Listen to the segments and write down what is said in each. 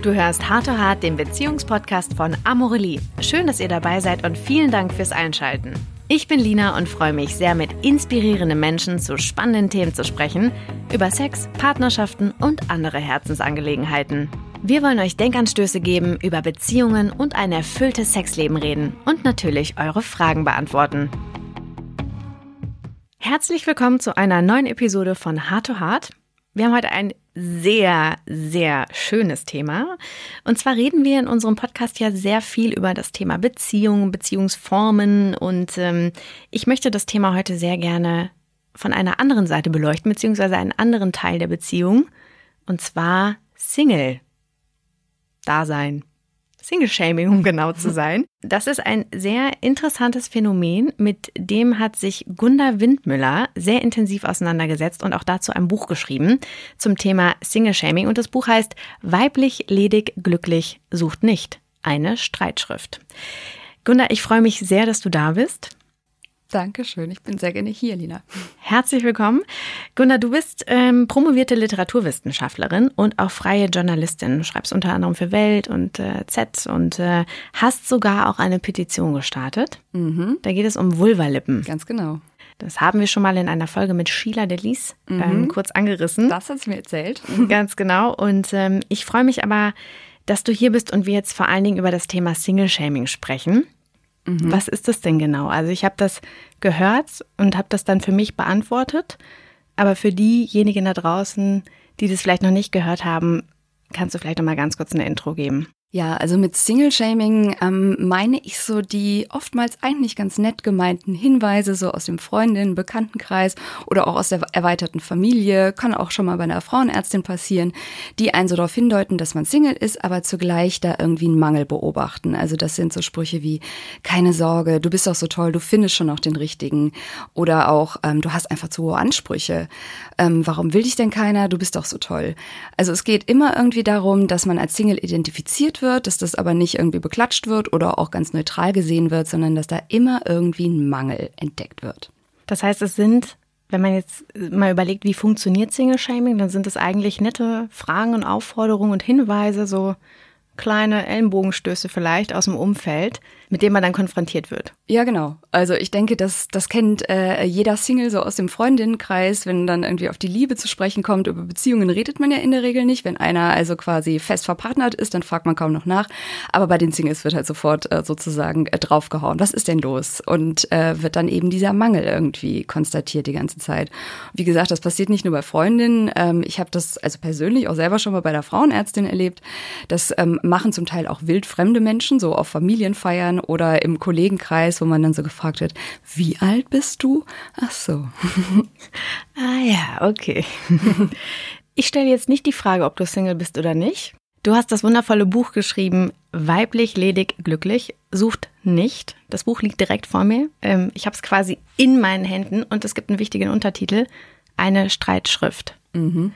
Du hörst Hart to Hart, den Beziehungspodcast von Amorelie. Schön, dass ihr dabei seid und vielen Dank fürs Einschalten. Ich bin Lina und freue mich sehr, mit inspirierenden Menschen zu spannenden Themen zu sprechen, über Sex, Partnerschaften und andere Herzensangelegenheiten. Wir wollen euch Denkanstöße geben, über Beziehungen und ein erfülltes Sexleben reden und natürlich eure Fragen beantworten. Herzlich willkommen zu einer neuen Episode von Hard to Hard. Wir haben heute ein sehr, sehr schönes Thema. Und zwar reden wir in unserem Podcast ja sehr viel über das Thema Beziehungen, Beziehungsformen. Und ähm, ich möchte das Thema heute sehr gerne von einer anderen Seite beleuchten, beziehungsweise einen anderen Teil der Beziehung. Und zwar Single. Dasein. Single-Shaming, um genau zu sein. Das ist ein sehr interessantes Phänomen, mit dem hat sich Gunda Windmüller sehr intensiv auseinandergesetzt und auch dazu ein Buch geschrieben zum Thema Single-Shaming. Und das Buch heißt Weiblich, ledig, glücklich, sucht nicht. Eine Streitschrift. Gunda, ich freue mich sehr, dass du da bist. Dankeschön, ich bin sehr gerne hier, Lina. Herzlich willkommen. Gunnar, du bist ähm, promovierte Literaturwissenschaftlerin und auch freie Journalistin. Du schreibst unter anderem für Welt und äh, Z und äh, hast sogar auch eine Petition gestartet. Mhm. Da geht es um Vulvalippen. Ganz genau. Das haben wir schon mal in einer Folge mit Sheila Delis mhm. ähm, kurz angerissen. Das hat sie mir erzählt. Ganz genau. Und ähm, ich freue mich aber, dass du hier bist und wir jetzt vor allen Dingen über das Thema Single-Shaming sprechen. Mhm. Was ist das denn genau? Also ich habe das gehört und habe das dann für mich beantwortet. Aber für diejenigen da draußen, die das vielleicht noch nicht gehört haben, kannst du vielleicht noch mal ganz kurz eine Intro geben. Ja, also mit Single-Shaming ähm, meine ich so die oftmals eigentlich ganz nett gemeinten Hinweise, so aus dem Freundinnen-, Bekanntenkreis oder auch aus der erweiterten Familie, kann auch schon mal bei einer Frauenärztin passieren, die einen so darauf hindeuten, dass man Single ist, aber zugleich da irgendwie einen Mangel beobachten. Also das sind so Sprüche wie, keine Sorge, du bist doch so toll, du findest schon noch den richtigen. Oder auch, ähm, du hast einfach zu hohe Ansprüche. Ähm, warum will dich denn keiner? Du bist doch so toll. Also es geht immer irgendwie darum, dass man als Single identifiziert wird, dass das aber nicht irgendwie beklatscht wird oder auch ganz neutral gesehen wird, sondern dass da immer irgendwie ein Mangel entdeckt wird. Das heißt, es sind, wenn man jetzt mal überlegt, wie funktioniert Single-Shaming, dann sind es eigentlich nette Fragen und Aufforderungen und Hinweise, so kleine Ellenbogenstöße vielleicht aus dem Umfeld, mit dem man dann konfrontiert wird. Ja, genau. Also ich denke, das, das kennt äh, jeder Single so aus dem Freundinnenkreis, wenn dann irgendwie auf die Liebe zu sprechen kommt. Über Beziehungen redet man ja in der Regel nicht. Wenn einer also quasi fest verpartnert ist, dann fragt man kaum noch nach. Aber bei den Singles wird halt sofort äh, sozusagen äh, draufgehauen. Was ist denn los? Und äh, wird dann eben dieser Mangel irgendwie konstatiert die ganze Zeit. Wie gesagt, das passiert nicht nur bei Freundinnen. Ähm, ich habe das also persönlich auch selber schon mal bei der Frauenärztin erlebt. Das ähm, machen zum Teil auch wildfremde Menschen, so auf Familienfeiern oder im Kollegenkreis, wo man dann so gefragt wird, wie alt bist du? Ach so. ah ja, okay. Ich stelle jetzt nicht die Frage, ob du Single bist oder nicht. Du hast das wundervolle Buch geschrieben, Weiblich, ledig, glücklich, sucht nicht. Das Buch liegt direkt vor mir. Ähm, ich habe es quasi in meinen Händen und es gibt einen wichtigen Untertitel, eine Streitschrift. Mhm.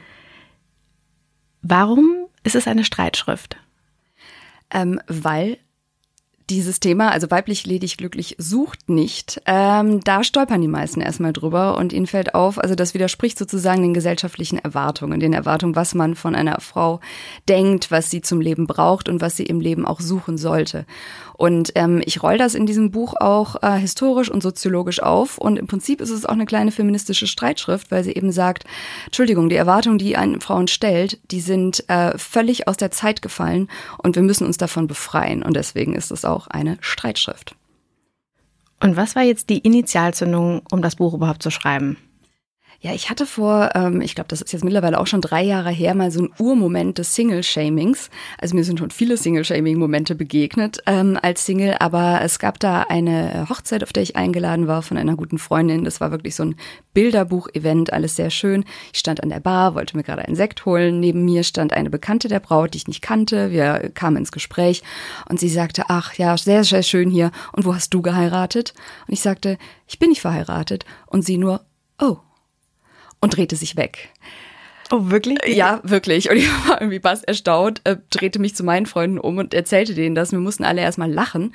Warum ist es eine Streitschrift? Ähm, weil dieses Thema, also weiblich ledig glücklich sucht nicht, ähm, da stolpern die meisten erstmal drüber und ihnen fällt auf, also das widerspricht sozusagen den gesellschaftlichen Erwartungen, den Erwartungen, was man von einer Frau denkt, was sie zum Leben braucht und was sie im Leben auch suchen sollte. Und ähm, ich roll das in diesem Buch auch äh, historisch und soziologisch auf und im Prinzip ist es auch eine kleine feministische Streitschrift, weil sie eben sagt, Entschuldigung, die Erwartungen, die an Frauen stellt, die sind äh, völlig aus der Zeit gefallen und wir müssen uns davon befreien und deswegen ist es auch auch eine Streitschrift. Und was war jetzt die Initialzündung, um das Buch überhaupt zu schreiben? Ja, ich hatte vor, ähm, ich glaube, das ist jetzt mittlerweile auch schon drei Jahre her, mal so ein Urmoment des Single-Shamings. Also mir sind schon viele Single-Shaming-Momente begegnet ähm, als Single, aber es gab da eine Hochzeit, auf der ich eingeladen war von einer guten Freundin. Das war wirklich so ein Bilderbuch-Event, alles sehr schön. Ich stand an der Bar, wollte mir gerade einen Sekt holen. Neben mir stand eine Bekannte der Braut, die ich nicht kannte. Wir kamen ins Gespräch und sie sagte, ach ja, sehr, sehr schön hier. Und wo hast du geheiratet? Und ich sagte, ich bin nicht verheiratet. Und sie nur, oh und drehte sich weg. Oh, wirklich? Ja, wirklich. Und ich war irgendwie fast erstaunt, äh, drehte mich zu meinen Freunden um und erzählte denen das. Wir mussten alle erstmal lachen,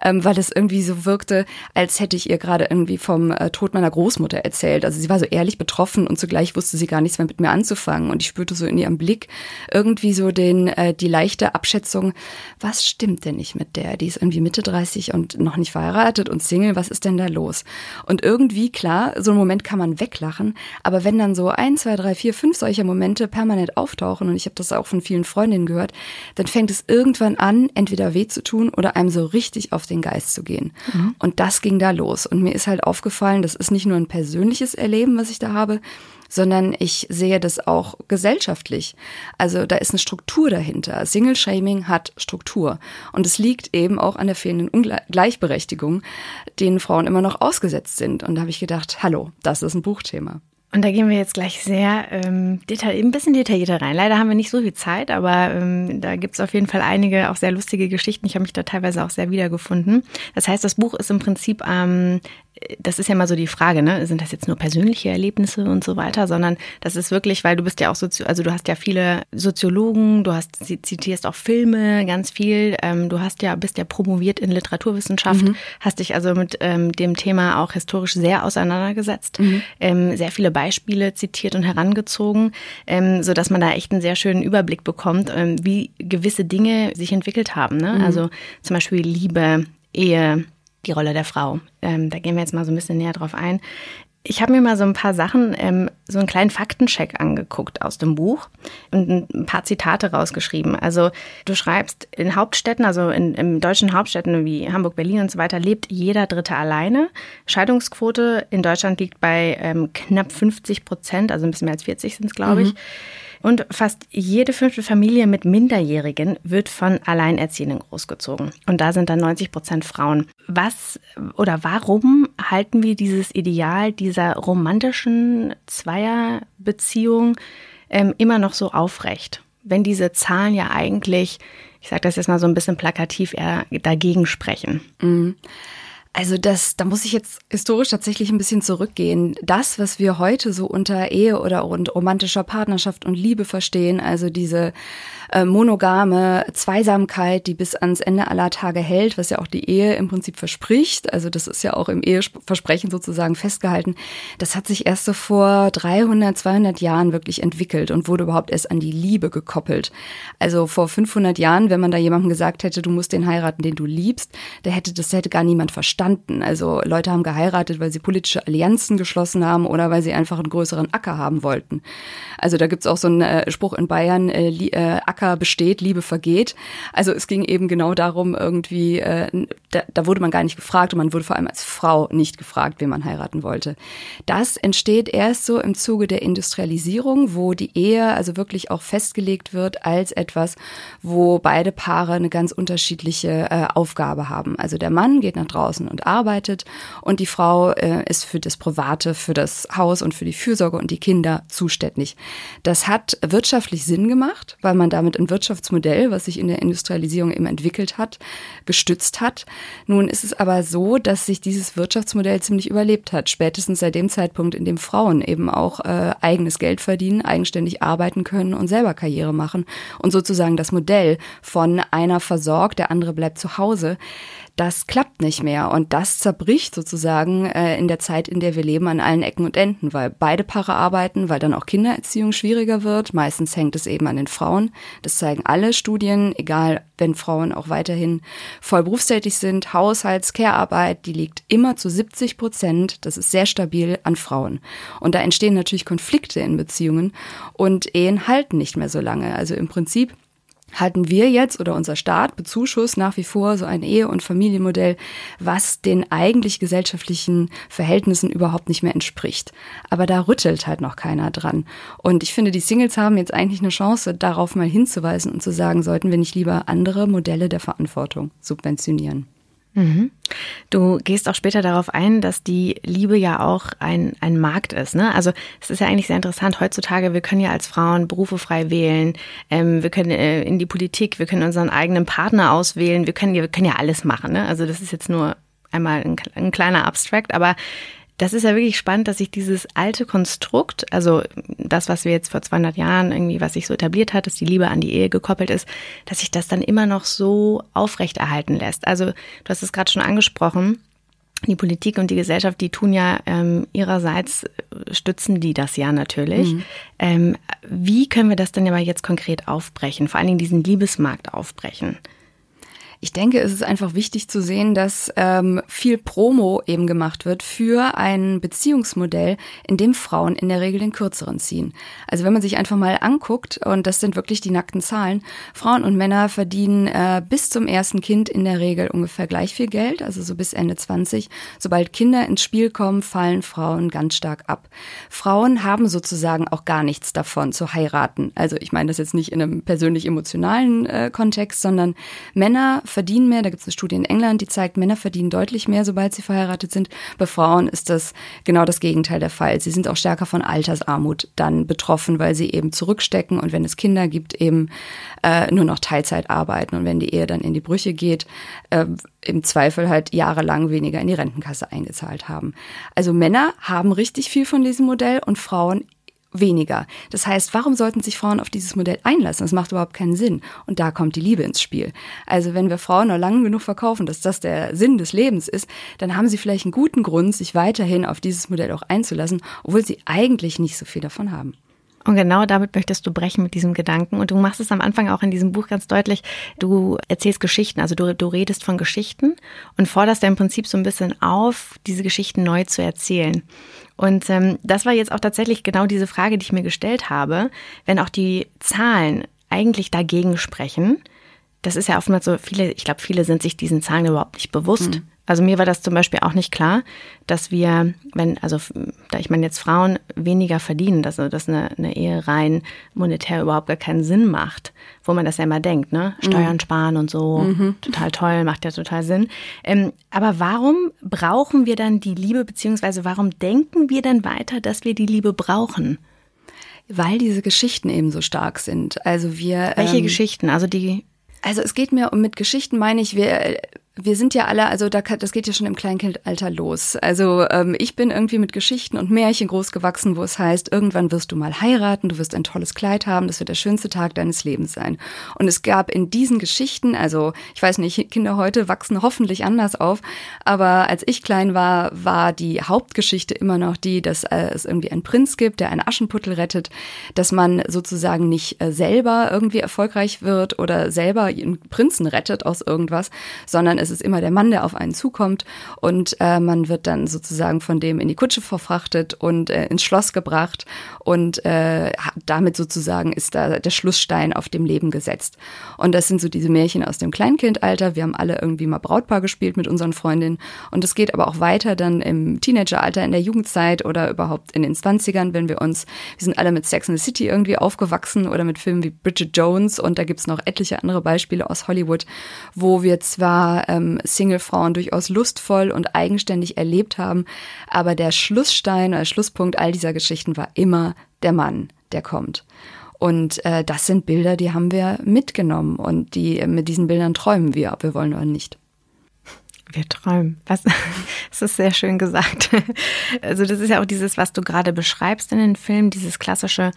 ähm, weil es irgendwie so wirkte, als hätte ich ihr gerade irgendwie vom äh, Tod meiner Großmutter erzählt. Also sie war so ehrlich betroffen und zugleich wusste sie gar nichts mehr mit mir anzufangen. Und ich spürte so in ihrem Blick irgendwie so den, äh, die leichte Abschätzung, was stimmt denn nicht mit der? Die ist irgendwie Mitte 30 und noch nicht verheiratet und Single, was ist denn da los? Und irgendwie, klar, so einen Moment kann man weglachen, aber wenn dann so ein, zwei, drei, vier, fünf solche Momente permanent auftauchen, und ich habe das auch von vielen Freundinnen gehört, dann fängt es irgendwann an, entweder weh zu tun oder einem so richtig auf den Geist zu gehen. Mhm. Und das ging da los. Und mir ist halt aufgefallen, das ist nicht nur ein persönliches Erleben, was ich da habe, sondern ich sehe das auch gesellschaftlich. Also da ist eine Struktur dahinter. Single-Shaming hat Struktur. Und es liegt eben auch an der fehlenden Ungleichberechtigung, denen Frauen immer noch ausgesetzt sind. Und da habe ich gedacht, hallo, das ist ein Buchthema. Und da gehen wir jetzt gleich sehr ähm, ein bisschen detaillierter rein. Leider haben wir nicht so viel Zeit, aber ähm, da gibt es auf jeden Fall einige auch sehr lustige Geschichten. Ich habe mich da teilweise auch sehr wiedergefunden. Das heißt, das Buch ist im Prinzip ähm, das ist ja mal so die Frage, ne? Sind das jetzt nur persönliche Erlebnisse und so weiter, sondern das ist wirklich, weil du bist ja auch Sozi also du hast ja viele Soziologen, du hast zitierst auch Filme ganz viel, ähm, du hast ja bist ja promoviert in Literaturwissenschaft, mhm. hast dich also mit ähm, dem Thema auch historisch sehr auseinandergesetzt, mhm. ähm, sehr viele Beispiele zitiert und herangezogen, ähm, so dass man da echt einen sehr schönen Überblick bekommt, ähm, wie gewisse Dinge sich entwickelt haben, ne? Mhm. Also zum Beispiel Liebe, Ehe die Rolle der Frau. Ähm, da gehen wir jetzt mal so ein bisschen näher drauf ein. Ich habe mir mal so ein paar Sachen, ähm, so einen kleinen Faktencheck angeguckt aus dem Buch und ein paar Zitate rausgeschrieben. Also du schreibst, in Hauptstädten, also in, in deutschen Hauptstädten wie Hamburg, Berlin und so weiter, lebt jeder Dritte alleine. Scheidungsquote in Deutschland liegt bei ähm, knapp 50 Prozent, also ein bisschen mehr als 40 sind es, glaube ich. Mhm. Und fast jede fünfte Familie mit Minderjährigen wird von Alleinerziehenden großgezogen. Und da sind dann 90 Prozent Frauen. Was oder warum halten wir dieses Ideal dieser romantischen Zweierbeziehung ähm, immer noch so aufrecht? Wenn diese Zahlen ja eigentlich, ich sage das jetzt mal so ein bisschen plakativ, eher dagegen sprechen. Mhm. Also das, da muss ich jetzt historisch tatsächlich ein bisschen zurückgehen. Das, was wir heute so unter Ehe oder und romantischer Partnerschaft und Liebe verstehen, also diese äh, monogame Zweisamkeit, die bis ans Ende aller Tage hält, was ja auch die Ehe im Prinzip verspricht. Also das ist ja auch im Eheversprechen sozusagen festgehalten. Das hat sich erst so vor 300, 200 Jahren wirklich entwickelt und wurde überhaupt erst an die Liebe gekoppelt. Also vor 500 Jahren, wenn man da jemandem gesagt hätte, du musst den heiraten, den du liebst, da hätte das hätte gar niemand verstanden. Also Leute haben geheiratet, weil sie politische Allianzen geschlossen haben oder weil sie einfach einen größeren Acker haben wollten. Also da gibt's auch so einen äh, Spruch in Bayern, äh, äh, Acker besteht, Liebe vergeht. Also es ging eben genau darum, irgendwie, äh, da, da wurde man gar nicht gefragt und man wurde vor allem als Frau nicht gefragt, wen man heiraten wollte. Das entsteht erst so im Zuge der Industrialisierung, wo die Ehe also wirklich auch festgelegt wird als etwas, wo beide Paare eine ganz unterschiedliche äh, Aufgabe haben. Also der Mann geht nach draußen und arbeitet und die Frau äh, ist für das Private, für das Haus und für die Fürsorge und die Kinder zuständig. Das hat wirtschaftlich Sinn gemacht, weil man damit damit ein Wirtschaftsmodell, was sich in der Industrialisierung eben entwickelt hat, gestützt hat. Nun ist es aber so, dass sich dieses Wirtschaftsmodell ziemlich überlebt hat, spätestens seit dem Zeitpunkt, in dem Frauen eben auch äh, eigenes Geld verdienen, eigenständig arbeiten können und selber Karriere machen und sozusagen das Modell von einer versorgt, der andere bleibt zu Hause, das klappt nicht mehr. Und das zerbricht sozusagen äh, in der Zeit, in der wir leben, an allen Ecken und Enden, weil beide Paare arbeiten, weil dann auch Kindererziehung schwieriger wird. Meistens hängt es eben an den Frauen. Das zeigen alle Studien, egal wenn Frauen auch weiterhin voll berufstätig sind. Haushalts-, Care-Arbeit, die liegt immer zu 70 Prozent, das ist sehr stabil, an Frauen. Und da entstehen natürlich Konflikte in Beziehungen und Ehen halten nicht mehr so lange. Also im Prinzip halten wir jetzt oder unser Staat bezuschusst nach wie vor so ein Ehe- und Familienmodell, was den eigentlich gesellschaftlichen Verhältnissen überhaupt nicht mehr entspricht. Aber da rüttelt halt noch keiner dran. Und ich finde, die Singles haben jetzt eigentlich eine Chance, darauf mal hinzuweisen und zu sagen, sollten wir nicht lieber andere Modelle der Verantwortung subventionieren. Mhm. Du gehst auch später darauf ein, dass die Liebe ja auch ein, ein Markt ist. Ne? Also es ist ja eigentlich sehr interessant. Heutzutage, wir können ja als Frauen Berufe frei wählen, ähm, wir können äh, in die Politik, wir können unseren eigenen Partner auswählen, wir können, wir können ja alles machen. Ne? Also das ist jetzt nur einmal ein, ein kleiner Abstract, aber das ist ja wirklich spannend, dass sich dieses alte Konstrukt, also das, was wir jetzt vor 200 Jahren irgendwie, was sich so etabliert hat, dass die Liebe an die Ehe gekoppelt ist, dass sich das dann immer noch so aufrechterhalten lässt. Also du hast es gerade schon angesprochen, die Politik und die Gesellschaft, die tun ja ähm, ihrerseits, stützen die das ja natürlich. Mhm. Ähm, wie können wir das denn aber jetzt konkret aufbrechen, vor allen Dingen diesen Liebesmarkt aufbrechen? Ich denke, es ist einfach wichtig zu sehen, dass ähm, viel Promo eben gemacht wird für ein Beziehungsmodell, in dem Frauen in der Regel den kürzeren ziehen. Also wenn man sich einfach mal anguckt, und das sind wirklich die nackten Zahlen, Frauen und Männer verdienen äh, bis zum ersten Kind in der Regel ungefähr gleich viel Geld, also so bis Ende 20. Sobald Kinder ins Spiel kommen, fallen Frauen ganz stark ab. Frauen haben sozusagen auch gar nichts davon zu heiraten. Also ich meine das jetzt nicht in einem persönlich emotionalen äh, Kontext, sondern Männer verdienen mehr. Da gibt es eine Studie in England, die zeigt, Männer verdienen deutlich mehr, sobald sie verheiratet sind. Bei Frauen ist das genau das Gegenteil der Fall. Sie sind auch stärker von Altersarmut dann betroffen, weil sie eben zurückstecken und wenn es Kinder gibt, eben äh, nur noch Teilzeit arbeiten. Und wenn die Ehe dann in die Brüche geht, äh, im Zweifel halt jahrelang weniger in die Rentenkasse eingezahlt haben. Also Männer haben richtig viel von diesem Modell und Frauen weniger. Das heißt, warum sollten sich Frauen auf dieses Modell einlassen? Das macht überhaupt keinen Sinn. Und da kommt die Liebe ins Spiel. Also wenn wir Frauen noch lange genug verkaufen, dass das der Sinn des Lebens ist, dann haben sie vielleicht einen guten Grund, sich weiterhin auf dieses Modell auch einzulassen, obwohl sie eigentlich nicht so viel davon haben. Und genau damit möchtest du brechen mit diesem Gedanken. Und du machst es am Anfang auch in diesem Buch ganz deutlich. Du erzählst Geschichten, also du, du redest von Geschichten und forderst da im Prinzip so ein bisschen auf, diese Geschichten neu zu erzählen. Und ähm, das war jetzt auch tatsächlich genau diese Frage, die ich mir gestellt habe. Wenn auch die Zahlen eigentlich dagegen sprechen, das ist ja oftmals so, viele, ich glaube, viele sind sich diesen Zahlen überhaupt nicht bewusst. Mhm. Also mir war das zum Beispiel auch nicht klar, dass wir, wenn, also da ich meine jetzt Frauen weniger verdienen, dass, dass eine, eine Ehe rein monetär überhaupt gar keinen Sinn macht, wo man das ja immer denkt, ne? Mhm. Steuern mhm. sparen und so, mhm. total toll, macht ja total Sinn. Ähm, aber warum brauchen wir dann die Liebe, beziehungsweise warum denken wir dann weiter, dass wir die Liebe brauchen? Weil diese Geschichten eben so stark sind. Also wir. Welche ähm, Geschichten? Also die. Also es geht mir um mit Geschichten meine ich, wir wir sind ja alle, also da, das geht ja schon im Kleinkindalter los. Also ähm, ich bin irgendwie mit Geschichten und Märchen großgewachsen, wo es heißt, irgendwann wirst du mal heiraten, du wirst ein tolles Kleid haben, das wird der schönste Tag deines Lebens sein. Und es gab in diesen Geschichten, also ich weiß nicht, Kinder heute wachsen hoffentlich anders auf, aber als ich klein war, war die Hauptgeschichte immer noch die, dass äh, es irgendwie einen Prinz gibt, der einen Aschenputtel rettet, dass man sozusagen nicht äh, selber irgendwie erfolgreich wird oder selber einen Prinzen rettet aus irgendwas, sondern es ist immer der Mann, der auf einen zukommt und äh, man wird dann sozusagen von dem in die Kutsche verfrachtet und äh, ins Schloss gebracht und äh, damit sozusagen ist da der Schlussstein auf dem Leben gesetzt. Und das sind so diese Märchen aus dem Kleinkindalter. Wir haben alle irgendwie mal Brautpaar gespielt mit unseren Freundinnen und es geht aber auch weiter dann im Teenageralter, in der Jugendzeit oder überhaupt in den Zwanzigern, wenn wir uns, wir sind alle mit Sex in the City irgendwie aufgewachsen oder mit Filmen wie Bridget Jones und da gibt's noch etliche andere Beispiele aus Hollywood, wo wir zwar ähm, Singlefrauen durchaus lustvoll und eigenständig erlebt haben. Aber der Schlussstein oder Schlusspunkt all dieser Geschichten war immer der Mann, der kommt. Und äh, das sind Bilder, die haben wir mitgenommen und die mit diesen Bildern träumen wir, ob wir wollen oder nicht. Wir träumen. Was? Das ist sehr schön gesagt. Also das ist ja auch dieses, was du gerade beschreibst in den Filmen, dieses klassische,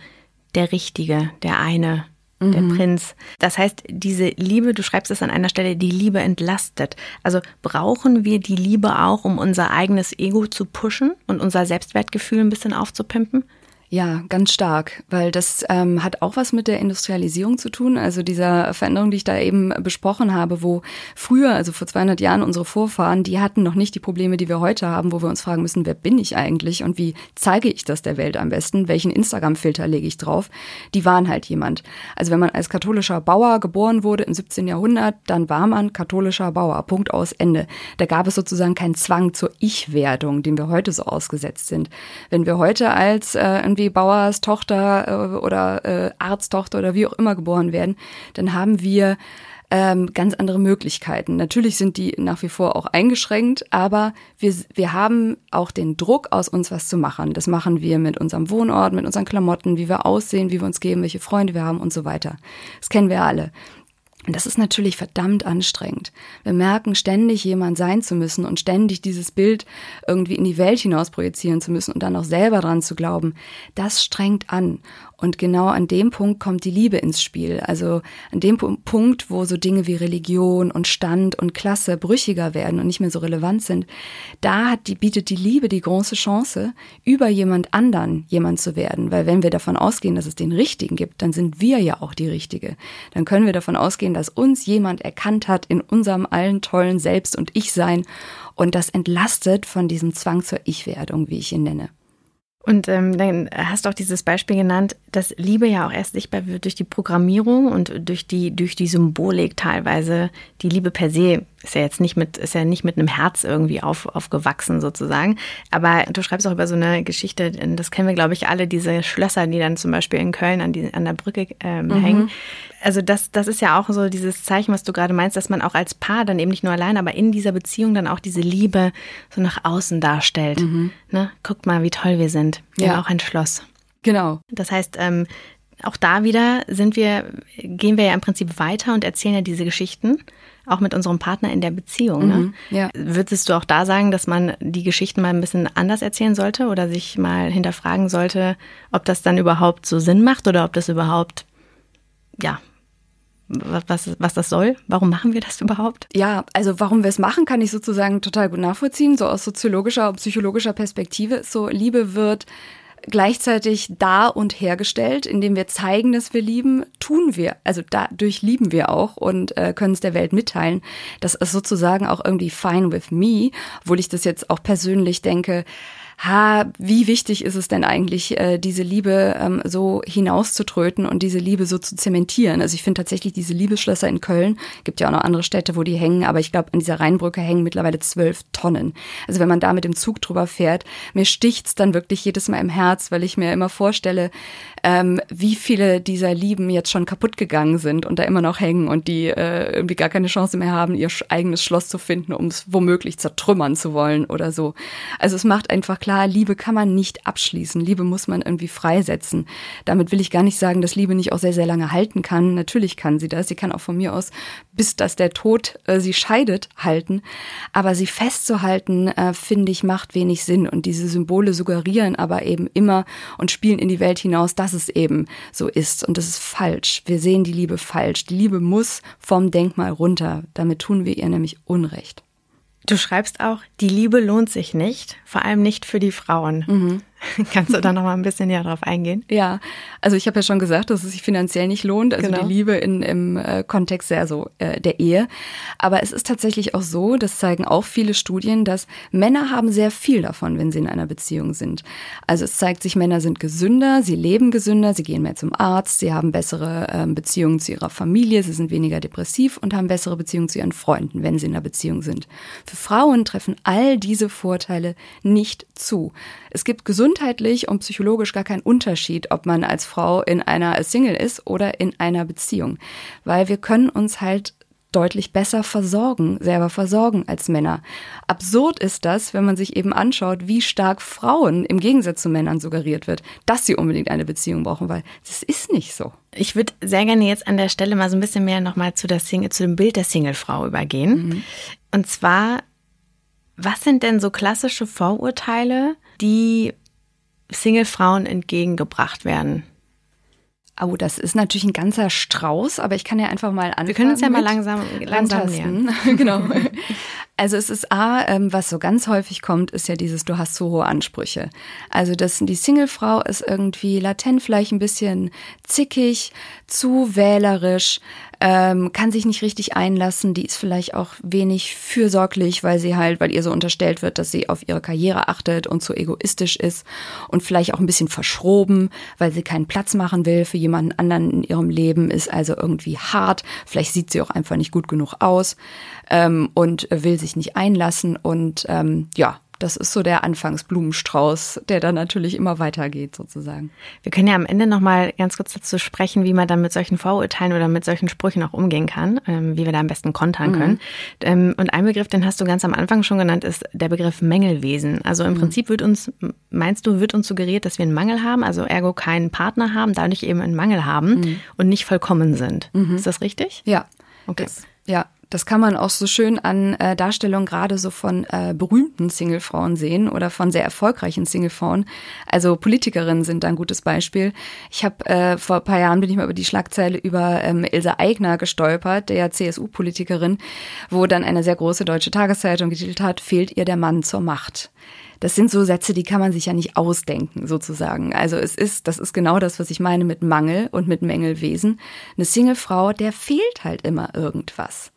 der Richtige, der eine, der mhm. Prinz. Das heißt, diese Liebe, du schreibst es an einer Stelle, die Liebe entlastet. Also brauchen wir die Liebe auch, um unser eigenes Ego zu pushen und unser Selbstwertgefühl ein bisschen aufzupimpen? Ja, ganz stark, weil das ähm, hat auch was mit der Industrialisierung zu tun, also dieser Veränderung, die ich da eben besprochen habe, wo früher, also vor 200 Jahren unsere Vorfahren, die hatten noch nicht die Probleme, die wir heute haben, wo wir uns fragen müssen, wer bin ich eigentlich und wie zeige ich das der Welt am besten, welchen Instagram-Filter lege ich drauf, die waren halt jemand. Also wenn man als katholischer Bauer geboren wurde im 17. Jahrhundert, dann war man katholischer Bauer, Punkt aus Ende. Da gab es sozusagen keinen Zwang zur Ich-Werdung, dem wir heute so ausgesetzt sind. Wenn wir heute als äh, irgendwie Bauers Tochter äh, oder äh, Arzttochter oder wie auch immer geboren werden, dann haben wir ähm, ganz andere Möglichkeiten. Natürlich sind die nach wie vor auch eingeschränkt, aber wir, wir haben auch den Druck, aus uns was zu machen. Das machen wir mit unserem Wohnort, mit unseren Klamotten, wie wir aussehen, wie wir uns geben, welche Freunde wir haben und so weiter. Das kennen wir alle. Und das ist natürlich verdammt anstrengend. Wir merken ständig jemand sein zu müssen und ständig dieses Bild irgendwie in die Welt hinaus projizieren zu müssen und dann auch selber dran zu glauben. Das strengt an. Und genau an dem Punkt kommt die Liebe ins Spiel. Also an dem Punkt, wo so Dinge wie Religion und Stand und Klasse brüchiger werden und nicht mehr so relevant sind, da die, bietet die Liebe die große Chance, über jemand anderen jemand zu werden. Weil wenn wir davon ausgehen, dass es den Richtigen gibt, dann sind wir ja auch die Richtige. Dann können wir davon ausgehen, dass uns jemand erkannt hat in unserem allen tollen Selbst und Ich-Sein und das entlastet von diesem Zwang zur Ich-Werdung, wie ich ihn nenne. Und ähm, dann hast du auch dieses Beispiel genannt, dass Liebe ja auch erst sichtbar wird durch die Programmierung und durch die, durch die Symbolik teilweise. Die Liebe per se ist ja jetzt nicht mit, ist ja nicht mit einem Herz irgendwie auf, aufgewachsen sozusagen. Aber du schreibst auch über so eine Geschichte, das kennen wir, glaube ich, alle, diese Schlösser, die dann zum Beispiel in Köln an, die, an der Brücke ähm, mhm. hängen. Also das, das ist ja auch so dieses Zeichen, was du gerade meinst, dass man auch als Paar dann eben nicht nur allein, aber in dieser Beziehung dann auch diese Liebe so nach außen darstellt. Mhm. Ne? Guckt mal, wie toll wir sind. Wir ja. haben auch ein Schloss. Genau. Das heißt, ähm, auch da wieder sind wir, gehen wir ja im Prinzip weiter und erzählen ja diese Geschichten auch mit unserem Partner in der Beziehung. Ne? Mhm, ja. Würdest du auch da sagen, dass man die Geschichten mal ein bisschen anders erzählen sollte oder sich mal hinterfragen sollte, ob das dann überhaupt so Sinn macht oder ob das überhaupt, ja, was, was das soll? Warum machen wir das überhaupt? Ja, also warum wir es machen, kann ich sozusagen total gut nachvollziehen. So aus soziologischer und psychologischer Perspektive. So Liebe wird gleichzeitig da und hergestellt, indem wir zeigen, dass wir lieben, tun wir. Also dadurch lieben wir auch und äh, können es der Welt mitteilen. Das ist sozusagen auch irgendwie fine with me, obwohl ich das jetzt auch persönlich denke, ha, wie wichtig ist es denn eigentlich, äh, diese Liebe ähm, so hinauszutröten und diese Liebe so zu zementieren? Also ich finde tatsächlich diese Liebesschlösser in Köln, gibt ja auch noch andere Städte, wo die hängen, aber ich glaube, an dieser Rheinbrücke hängen mittlerweile zwölf Tonnen. Also wenn man da mit dem Zug drüber fährt, mir sticht's dann wirklich jedes Mal im Herz, weil ich mir immer vorstelle, ähm, wie viele dieser Lieben jetzt schon kaputt gegangen sind und da immer noch hängen und die äh, irgendwie gar keine Chance mehr haben, ihr eigenes Schloss zu finden, um es womöglich zertrümmern zu wollen oder so. Also es macht einfach klar, Liebe kann man nicht abschließen. Liebe muss man irgendwie freisetzen. Damit will ich gar nicht sagen, dass Liebe nicht auch sehr, sehr lange halten kann. Natürlich kann sie das. Sie kann auch von mir aus, bis dass der Tod äh, sie scheidet, halten. Aber sie festzuhalten, äh, finde ich, macht wenig Sinn. Und diese Symbole suggerieren aber eben immer und spielen in die Welt hinaus, dass es eben so ist. Und das ist falsch. Wir sehen die Liebe falsch. Die Liebe muss vom Denkmal runter. Damit tun wir ihr nämlich Unrecht. Du schreibst auch, die Liebe lohnt sich nicht, vor allem nicht für die Frauen. Mhm. Kannst du da noch mal ein bisschen näher drauf eingehen? Ja, also ich habe ja schon gesagt, dass es sich finanziell nicht lohnt, also genau. die Liebe in, im äh, Kontext sehr so äh, der Ehe. Aber es ist tatsächlich auch so, das zeigen auch viele Studien, dass Männer haben sehr viel davon, wenn sie in einer Beziehung sind. Also es zeigt sich, Männer sind gesünder, sie leben gesünder, sie gehen mehr zum Arzt, sie haben bessere äh, Beziehungen zu ihrer Familie, sie sind weniger depressiv und haben bessere Beziehungen zu ihren Freunden, wenn sie in einer Beziehung sind. Für Frauen treffen all diese Vorteile nicht zu. Es gibt gesundheitlich und psychologisch gar keinen Unterschied, ob man als Frau in einer Single ist oder in einer Beziehung, weil wir können uns halt deutlich besser versorgen, selber versorgen als Männer. Absurd ist das, wenn man sich eben anschaut, wie stark Frauen im Gegensatz zu Männern suggeriert wird, dass sie unbedingt eine Beziehung brauchen, weil das ist nicht so. Ich würde sehr gerne jetzt an der Stelle mal so ein bisschen mehr nochmal zu, der Single, zu dem Bild der Singlefrau übergehen. Mhm. Und zwar, was sind denn so klassische Vorurteile, die Single-Frauen entgegengebracht werden? Oh, das ist natürlich ein ganzer Strauß, aber ich kann ja einfach mal anfangen. Wir können uns ja mal langsam, langsam nähern. genau. Also es ist A, ähm, was so ganz häufig kommt, ist ja dieses, du hast zu hohe Ansprüche. Also das, die Singlefrau ist irgendwie latent vielleicht ein bisschen zickig, zu wählerisch, ähm, kann sich nicht richtig einlassen, die ist vielleicht auch wenig fürsorglich, weil sie halt, weil ihr so unterstellt wird, dass sie auf ihre Karriere achtet und zu egoistisch ist und vielleicht auch ein bisschen verschroben, weil sie keinen Platz machen will für jemanden anderen in ihrem Leben, ist also irgendwie hart, vielleicht sieht sie auch einfach nicht gut genug aus ähm, und will sich nicht einlassen. Und ähm, ja, das ist so der Anfangsblumenstrauß, der dann natürlich immer weitergeht sozusagen. Wir können ja am Ende noch mal ganz kurz dazu sprechen, wie man dann mit solchen Vorurteilen oder mit solchen Sprüchen auch umgehen kann, ähm, wie wir da am besten kontern können. Mhm. Ähm, und ein Begriff, den hast du ganz am Anfang schon genannt, ist der Begriff Mängelwesen. Also im mhm. Prinzip wird uns, meinst du, wird uns suggeriert, dass wir einen Mangel haben, also ergo keinen Partner haben, dadurch eben einen Mangel haben mhm. und nicht vollkommen sind. Mhm. Ist das richtig? Ja, Okay. Das, ja, das kann man auch so schön an äh, Darstellungen gerade so von äh, berühmten Singlefrauen sehen oder von sehr erfolgreichen Singlefrauen. Also Politikerinnen sind da ein gutes Beispiel. Ich habe äh, vor ein paar Jahren bin ich mal über die Schlagzeile über ähm, Ilse Aigner gestolpert, der CSU-Politikerin, wo dann eine sehr große deutsche Tageszeitung getitelt hat, fehlt ihr der Mann zur Macht. Das sind so Sätze, die kann man sich ja nicht ausdenken, sozusagen. Also es ist, das ist genau das, was ich meine mit Mangel und mit Mängelwesen. Eine Singlefrau, der fehlt halt immer irgendwas.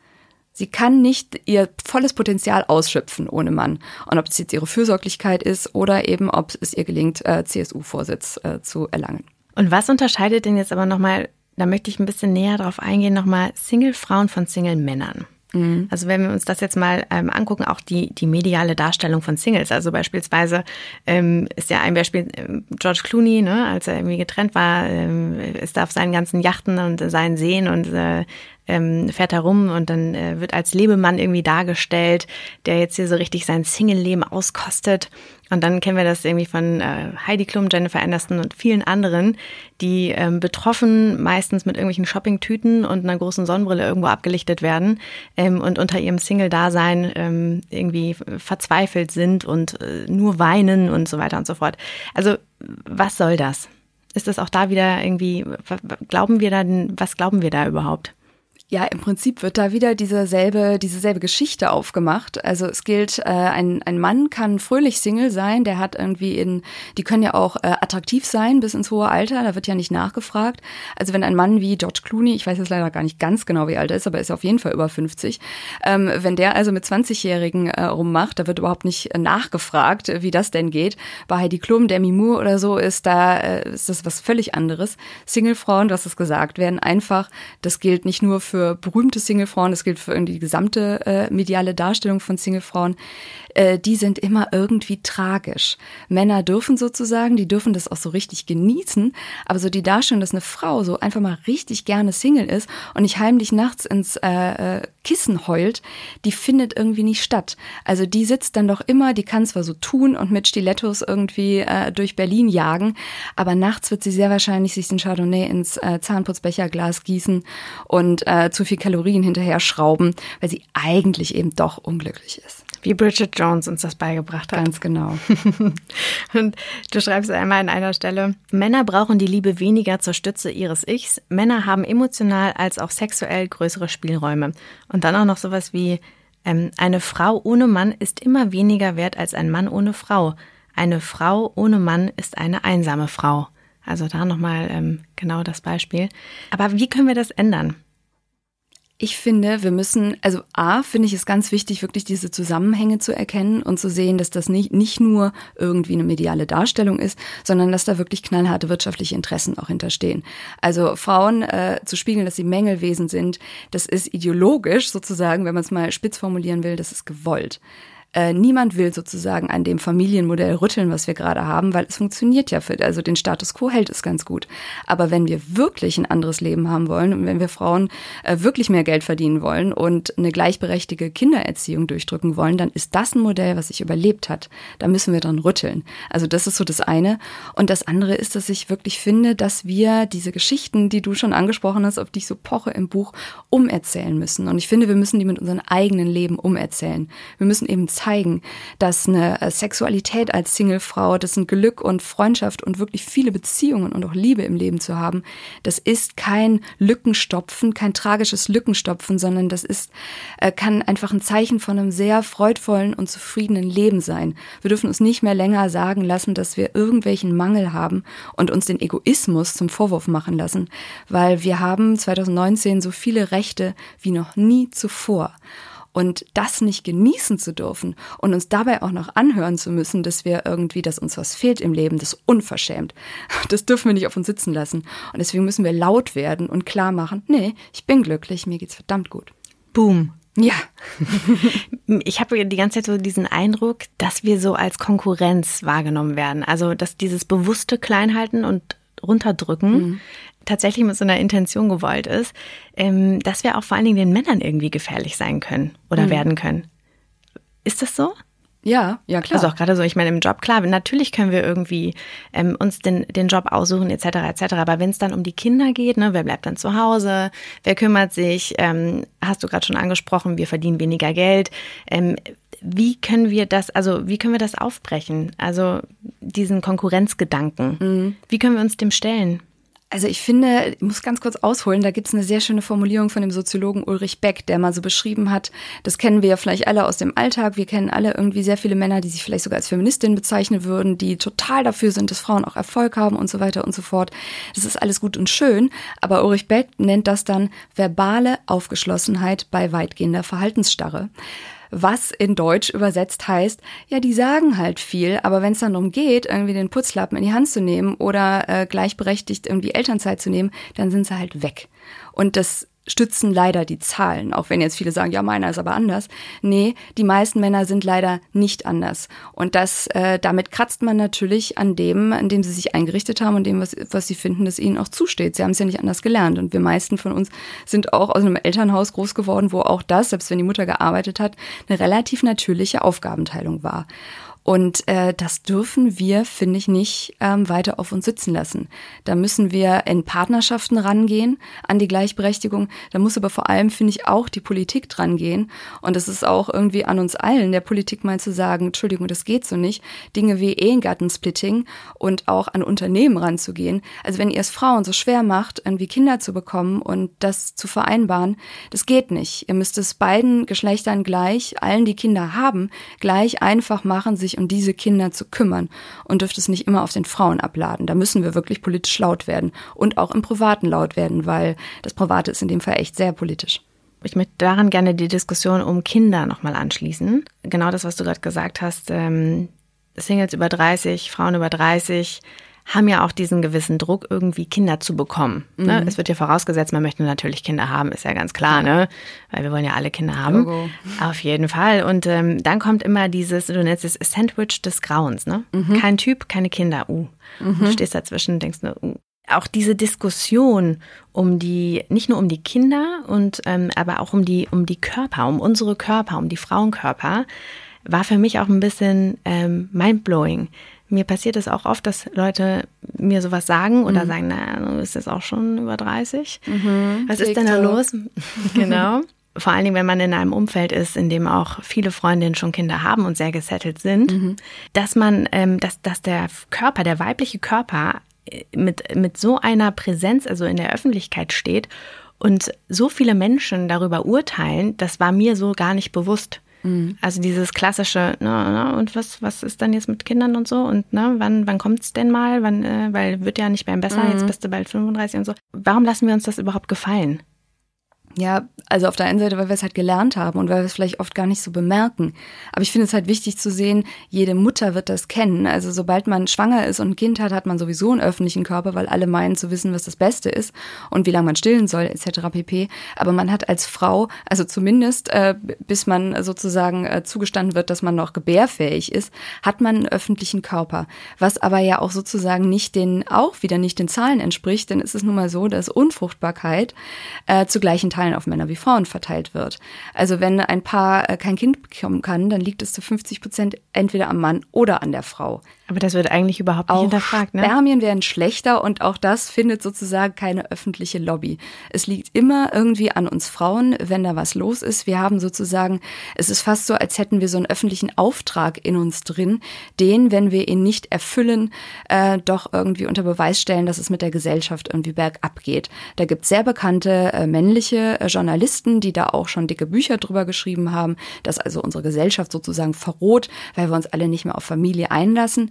Sie kann nicht ihr volles Potenzial ausschöpfen ohne Mann. Und ob es jetzt ihre Fürsorglichkeit ist oder eben, ob es ihr gelingt, äh, CSU-Vorsitz äh, zu erlangen. Und was unterscheidet denn jetzt aber nochmal, da möchte ich ein bisschen näher drauf eingehen, nochmal Single-Frauen von Single-Männern? Mhm. Also wenn wir uns das jetzt mal ähm, angucken, auch die, die mediale Darstellung von Singles. Also beispielsweise ähm, ist ja ein Beispiel ähm, George Clooney, ne, als er irgendwie getrennt war, ähm, ist da auf seinen ganzen Yachten und seinen Seen und äh, ähm, fährt herum und dann äh, wird als Lebemann irgendwie dargestellt, der jetzt hier so richtig sein Single-Leben auskostet. Und dann kennen wir das irgendwie von äh, Heidi Klum, Jennifer Aniston und vielen anderen, die ähm, betroffen meistens mit irgendwelchen Shoppingtüten und einer großen Sonnenbrille irgendwo abgelichtet werden ähm, und unter ihrem Single-Dasein ähm, irgendwie verzweifelt sind und äh, nur weinen und so weiter und so fort. Also was soll das? Ist das auch da wieder irgendwie, glauben wir da, was glauben wir da überhaupt? Ja, im Prinzip wird da wieder dieselbe, dieselbe Geschichte aufgemacht. Also es gilt, äh, ein, ein Mann kann fröhlich Single sein, der hat irgendwie in, die können ja auch äh, attraktiv sein bis ins hohe Alter, da wird ja nicht nachgefragt. Also wenn ein Mann wie George Clooney, ich weiß jetzt leider gar nicht ganz genau, wie alt er ist, aber ist auf jeden Fall über 50, ähm, wenn der also mit 20-Jährigen äh, rummacht, da wird überhaupt nicht nachgefragt, wie das denn geht. Bei Heidi Klum, Demi Moore oder so ist da, äh, ist das was völlig anderes. Singlefrauen, du hast es gesagt, werden einfach, das gilt nicht nur für für berühmte Singlefrauen, das gilt für die gesamte äh, mediale Darstellung von Singlefrauen, äh, die sind immer irgendwie tragisch. Männer dürfen sozusagen, die dürfen das auch so richtig genießen, aber so die Darstellung, dass eine Frau so einfach mal richtig gerne Single ist und nicht heimlich nachts ins äh, äh, Kissen heult, die findet irgendwie nicht statt. Also die sitzt dann doch immer, die kann zwar so tun und mit Stilettos irgendwie äh, durch Berlin jagen, aber nachts wird sie sehr wahrscheinlich sich den Chardonnay ins äh, Zahnputzbecherglas gießen und äh, zu viel Kalorien hinterher schrauben, weil sie eigentlich eben doch unglücklich ist. Wie Bridget Jones uns das beigebracht hat. Ganz genau. und du schreibst einmal an einer Stelle, Männer brauchen die Liebe weniger zur Stütze ihres Ichs. Männer haben emotional als auch sexuell größere Spielräume. Und dann auch noch sowas wie, ähm, eine Frau ohne Mann ist immer weniger wert als ein Mann ohne Frau. Eine Frau ohne Mann ist eine einsame Frau. Also da nochmal ähm, genau das Beispiel. Aber wie können wir das ändern? Ich finde, wir müssen, also A, finde ich es ganz wichtig, wirklich diese Zusammenhänge zu erkennen und zu sehen, dass das nicht, nicht nur irgendwie eine mediale Darstellung ist, sondern dass da wirklich knallharte wirtschaftliche Interessen auch hinterstehen. Also Frauen äh, zu spiegeln, dass sie Mängelwesen sind, das ist ideologisch sozusagen, wenn man es mal spitz formulieren will, das ist gewollt. Äh, niemand will sozusagen an dem Familienmodell rütteln, was wir gerade haben, weil es funktioniert ja für, also den Status quo hält es ganz gut. Aber wenn wir wirklich ein anderes Leben haben wollen und wenn wir Frauen äh, wirklich mehr Geld verdienen wollen und eine gleichberechtigte Kindererziehung durchdrücken wollen, dann ist das ein Modell, was sich überlebt hat. Da müssen wir dran rütteln. Also das ist so das eine. Und das andere ist, dass ich wirklich finde, dass wir diese Geschichten, die du schon angesprochen hast, auf die ich so poche im Buch, umerzählen müssen. Und ich finde, wir müssen die mit unserem eigenen Leben umerzählen. Wir müssen eben dass eine äh, Sexualität als Singlefrau, das ein Glück und Freundschaft und wirklich viele Beziehungen und auch Liebe im Leben zu haben, das ist kein Lückenstopfen, kein tragisches Lückenstopfen, sondern das ist, äh, kann einfach ein Zeichen von einem sehr freudvollen und zufriedenen Leben sein. Wir dürfen uns nicht mehr länger sagen lassen, dass wir irgendwelchen Mangel haben und uns den Egoismus zum Vorwurf machen lassen, weil wir haben 2019 so viele Rechte wie noch nie zuvor. Und das nicht genießen zu dürfen und uns dabei auch noch anhören zu müssen, dass wir irgendwie, dass uns was fehlt im Leben, das ist unverschämt. Das dürfen wir nicht auf uns sitzen lassen. Und deswegen müssen wir laut werden und klar machen, nee, ich bin glücklich, mir geht's verdammt gut. Boom. Ja. ich habe die ganze Zeit so diesen Eindruck, dass wir so als Konkurrenz wahrgenommen werden. Also, dass dieses bewusste Kleinhalten und runterdrücken mhm tatsächlich mit so einer Intention gewollt ist, ähm, dass wir auch vor allen Dingen den Männern irgendwie gefährlich sein können oder mhm. werden können. Ist das so? Ja, ja klar. Also auch gerade so, ich meine, im Job, klar, natürlich können wir irgendwie ähm, uns den, den Job aussuchen, etc., etc. Aber wenn es dann um die Kinder geht, ne, wer bleibt dann zu Hause, wer kümmert sich, ähm, hast du gerade schon angesprochen, wir verdienen weniger Geld. Ähm, wie können wir das, also wie können wir das aufbrechen? Also diesen Konkurrenzgedanken. Mhm. Wie können wir uns dem stellen? Also ich finde, ich muss ganz kurz ausholen, da gibt es eine sehr schöne Formulierung von dem Soziologen Ulrich Beck, der mal so beschrieben hat, das kennen wir ja vielleicht alle aus dem Alltag, wir kennen alle irgendwie sehr viele Männer, die sich vielleicht sogar als Feministin bezeichnen würden, die total dafür sind, dass Frauen auch Erfolg haben und so weiter und so fort. Das ist alles gut und schön, aber Ulrich Beck nennt das dann verbale Aufgeschlossenheit bei weitgehender Verhaltensstarre was in Deutsch übersetzt heißt, ja, die sagen halt viel, aber wenn es dann darum geht, irgendwie den Putzlappen in die Hand zu nehmen oder äh, gleichberechtigt irgendwie Elternzeit zu nehmen, dann sind sie halt weg. Und das stützen leider die Zahlen, auch wenn jetzt viele sagen, ja, meiner ist aber anders. Nee, die meisten Männer sind leider nicht anders. Und das, äh, damit kratzt man natürlich an dem, an dem sie sich eingerichtet haben und dem, was, was sie finden, dass ihnen auch zusteht. Sie haben es ja nicht anders gelernt. Und wir meisten von uns sind auch aus einem Elternhaus groß geworden, wo auch das, selbst wenn die Mutter gearbeitet hat, eine relativ natürliche Aufgabenteilung war. Und äh, das dürfen wir, finde ich, nicht ähm, weiter auf uns sitzen lassen. Da müssen wir in Partnerschaften rangehen an die Gleichberechtigung. Da muss aber vor allem, finde ich, auch die Politik dran gehen. Und es ist auch irgendwie an uns allen, der Politik mal zu sagen, Entschuldigung, das geht so nicht. Dinge wie Ehegattensplitting und auch an Unternehmen ranzugehen. Also wenn ihr es Frauen so schwer macht, irgendwie Kinder zu bekommen und das zu vereinbaren, das geht nicht. Ihr müsst es beiden Geschlechtern gleich, allen, die Kinder haben, gleich einfach machen, sich sich um diese Kinder zu kümmern und dürfte es nicht immer auf den Frauen abladen. Da müssen wir wirklich politisch laut werden und auch im Privaten laut werden, weil das Private ist in dem Fall echt sehr politisch. Ich möchte daran gerne die Diskussion um Kinder nochmal anschließen. Genau das, was du gerade gesagt hast. Ähm, Singles über 30, Frauen über 30 haben ja auch diesen gewissen Druck, irgendwie Kinder zu bekommen. Ne? Mhm. Es wird ja vorausgesetzt, man möchte natürlich Kinder haben, ist ja ganz klar, ne? Weil wir wollen ja alle Kinder haben. Logo. Auf jeden Fall. Und ähm, dann kommt immer dieses, du nennst es Sandwich des Grauens, ne? Mhm. Kein Typ, keine Kinder. Uh. Mhm. Du stehst dazwischen und denkst nur, uh. Auch diese Diskussion um die, nicht nur um die Kinder und ähm, aber auch um die, um die Körper, um unsere Körper, um die Frauenkörper, war für mich auch ein bisschen ähm, mindblowing mir passiert es auch oft, dass Leute mir sowas sagen oder mhm. sagen, na, du bist jetzt auch schon über 30. Mhm. Was ist denn da los? genau. Vor allen Dingen, wenn man in einem Umfeld ist, in dem auch viele Freundinnen schon Kinder haben und sehr gesettelt sind, mhm. dass man, ähm, dass, dass der Körper, der weibliche Körper äh, mit, mit so einer Präsenz, also in der Öffentlichkeit steht und so viele Menschen darüber urteilen, das war mir so gar nicht bewusst. Mhm. Also dieses klassische, na, na, und was, was ist dann jetzt mit Kindern und so? Und ne, wann, wann kommt es denn mal? Wann, äh, weil wird ja nicht mehr besser, mhm. jetzt bist du bald 35 und so. Warum lassen wir uns das überhaupt gefallen? Ja, also auf der einen Seite, weil wir es halt gelernt haben und weil wir es vielleicht oft gar nicht so bemerken. Aber ich finde es halt wichtig zu sehen, jede Mutter wird das kennen. Also sobald man schwanger ist und ein Kind hat, hat man sowieso einen öffentlichen Körper, weil alle meinen zu wissen, was das Beste ist und wie lange man stillen soll, etc. pp. Aber man hat als Frau, also zumindest äh, bis man sozusagen äh, zugestanden wird, dass man noch gebärfähig ist, hat man einen öffentlichen Körper. Was aber ja auch sozusagen nicht den, auch wieder nicht den Zahlen entspricht, denn es ist nun mal so, dass Unfruchtbarkeit äh, zu gleichen Teilen Teilen auf Männer wie Frauen verteilt wird. Also wenn ein Paar äh, kein Kind bekommen kann, dann liegt es zu 50 Prozent entweder am Mann oder an der Frau. Aber das wird eigentlich überhaupt nicht auch hinterfragt, ne? Spermien werden schlechter und auch das findet sozusagen keine öffentliche Lobby. Es liegt immer irgendwie an uns Frauen, wenn da was los ist. Wir haben sozusagen, es ist fast so, als hätten wir so einen öffentlichen Auftrag in uns drin, den, wenn wir ihn nicht erfüllen, äh, doch irgendwie unter Beweis stellen, dass es mit der Gesellschaft irgendwie bergab geht. Da gibt es sehr bekannte äh, männliche äh, Journalisten, die da auch schon dicke Bücher drüber geschrieben haben, dass also unsere Gesellschaft sozusagen verroht, weil wir uns alle nicht mehr auf Familie einlassen.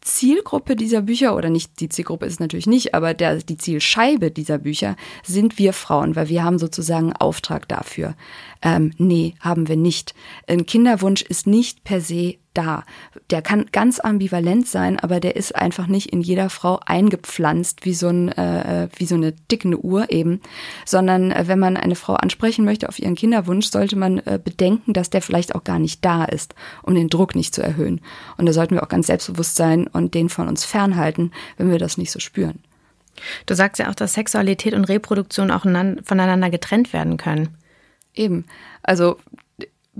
Zielgruppe dieser Bücher, oder nicht die Zielgruppe ist natürlich nicht, aber der, die Zielscheibe dieser Bücher sind wir Frauen, weil wir haben sozusagen Auftrag dafür. Ähm, nee, haben wir nicht. Ein Kinderwunsch ist nicht per se da. Der kann ganz ambivalent sein, aber der ist einfach nicht in jeder Frau eingepflanzt wie so, ein, äh, äh wie so eine tickende Uhr eben, sondern äh, wenn man eine Frau ansprechen möchte auf ihren Kinderwunsch, sollte man äh, bedenken, dass der vielleicht auch gar nicht da ist, um den Druck nicht zu erhöhen. Und da sollten wir auch ganz selbstbewusst sein und den von uns fernhalten, wenn wir das nicht so spüren. Du sagst ja auch, dass Sexualität und Reproduktion auch voneinander getrennt werden können. Eben. Also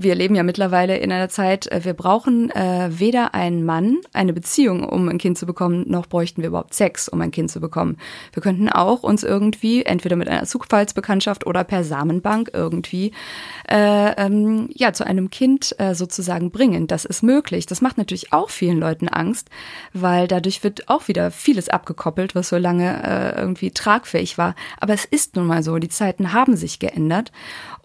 wir leben ja mittlerweile in einer Zeit, äh, wir brauchen äh, weder einen Mann, eine Beziehung, um ein Kind zu bekommen, noch bräuchten wir überhaupt Sex, um ein Kind zu bekommen. Wir könnten auch uns irgendwie, entweder mit einer Zugfallsbekanntschaft oder per Samenbank irgendwie, äh, ähm, ja, zu einem Kind äh, sozusagen bringen. Das ist möglich. Das macht natürlich auch vielen Leuten Angst, weil dadurch wird auch wieder vieles abgekoppelt, was so lange äh, irgendwie tragfähig war. Aber es ist nun mal so, die Zeiten haben sich geändert.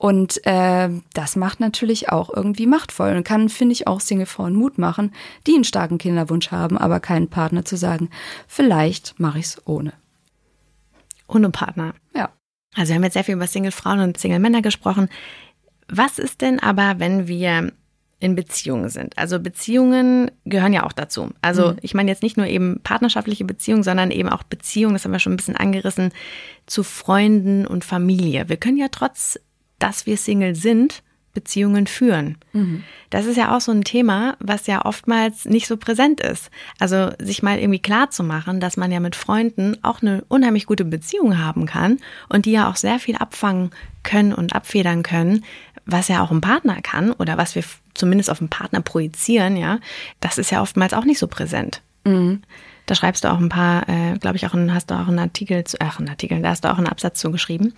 Und äh, das macht natürlich auch irgendwie machtvoll und kann, finde ich, auch Singlefrauen Mut machen, die einen starken Kinderwunsch haben, aber keinen Partner zu sagen, vielleicht mache ich es ohne. Ohne Partner. Ja. Also wir haben jetzt sehr viel über Single-Frauen und Single-Männer gesprochen. Was ist denn aber, wenn wir in Beziehungen sind? Also Beziehungen gehören ja auch dazu. Also mhm. ich meine jetzt nicht nur eben partnerschaftliche Beziehungen, sondern eben auch Beziehungen, das haben wir schon ein bisschen angerissen, zu Freunden und Familie. Wir können ja trotz dass wir Single sind, Beziehungen führen. Mhm. Das ist ja auch so ein Thema, was ja oftmals nicht so präsent ist. Also sich mal irgendwie klar zu machen, dass man ja mit Freunden auch eine unheimlich gute Beziehung haben kann und die ja auch sehr viel abfangen können und abfedern können, was ja auch ein Partner kann oder was wir zumindest auf einen Partner projizieren, ja, das ist ja oftmals auch nicht so präsent. Mhm. Da schreibst du auch ein paar, äh, glaube ich, auch ein, hast du auch einen Artikel, zu, ach, einen Artikel, da hast du auch einen Absatz zugeschrieben.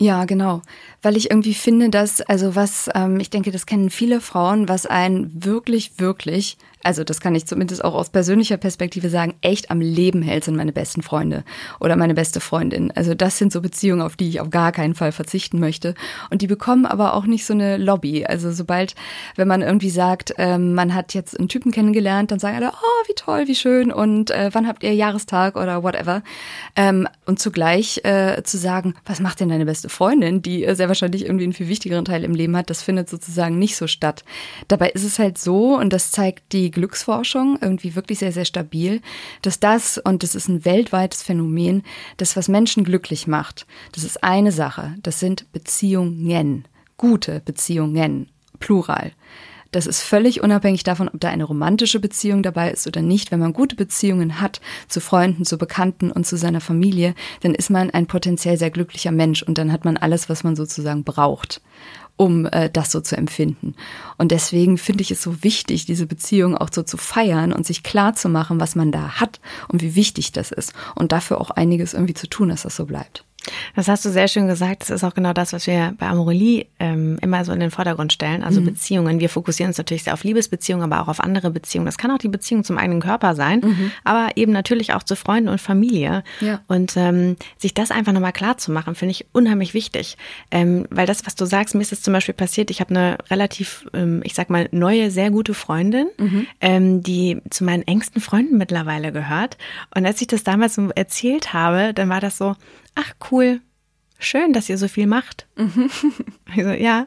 Ja, genau. Weil ich irgendwie finde, dass, also was, ähm, ich denke, das kennen viele Frauen, was ein wirklich, wirklich also das kann ich zumindest auch aus persönlicher Perspektive sagen, echt am Leben hält, sind meine besten Freunde oder meine beste Freundin. Also das sind so Beziehungen, auf die ich auf gar keinen Fall verzichten möchte. Und die bekommen aber auch nicht so eine Lobby. Also sobald, wenn man irgendwie sagt, ähm, man hat jetzt einen Typen kennengelernt, dann sagen alle, oh, wie toll, wie schön und äh, wann habt ihr Jahrestag oder whatever. Ähm, und zugleich äh, zu sagen, was macht denn deine beste Freundin, die äh, sehr wahrscheinlich irgendwie einen viel wichtigeren Teil im Leben hat, das findet sozusagen nicht so statt. Dabei ist es halt so, und das zeigt die Glücksforschung irgendwie wirklich sehr, sehr stabil, dass das, und das ist ein weltweites Phänomen, das, was Menschen glücklich macht, das ist eine Sache, das sind Beziehungen, gute Beziehungen, plural. Das ist völlig unabhängig davon, ob da eine romantische Beziehung dabei ist oder nicht. Wenn man gute Beziehungen hat zu Freunden, zu Bekannten und zu seiner Familie, dann ist man ein potenziell sehr glücklicher Mensch und dann hat man alles, was man sozusagen braucht um äh, das so zu empfinden. Und deswegen finde ich es so wichtig, diese Beziehung auch so zu feiern und sich klar zu machen, was man da hat und wie wichtig das ist. Und dafür auch einiges irgendwie zu tun, dass das so bleibt. Das hast du sehr schön gesagt. Das ist auch genau das, was wir bei Amorelie ähm, immer so in den Vordergrund stellen. Also mhm. Beziehungen. Wir fokussieren uns natürlich sehr auf Liebesbeziehungen, aber auch auf andere Beziehungen. Das kann auch die Beziehung zum eigenen Körper sein, mhm. aber eben natürlich auch zu Freunden und Familie. Ja. Und ähm, sich das einfach nochmal klar zu machen, finde ich unheimlich wichtig. Ähm, weil das, was du sagst, mir ist es zum Beispiel passiert, ich habe eine relativ, ähm, ich sag mal, neue, sehr gute Freundin, mhm. ähm, die zu meinen engsten Freunden mittlerweile gehört. Und als ich das damals so erzählt habe, dann war das so, ach cool, schön, dass ihr so viel macht. Mhm. Also, ja,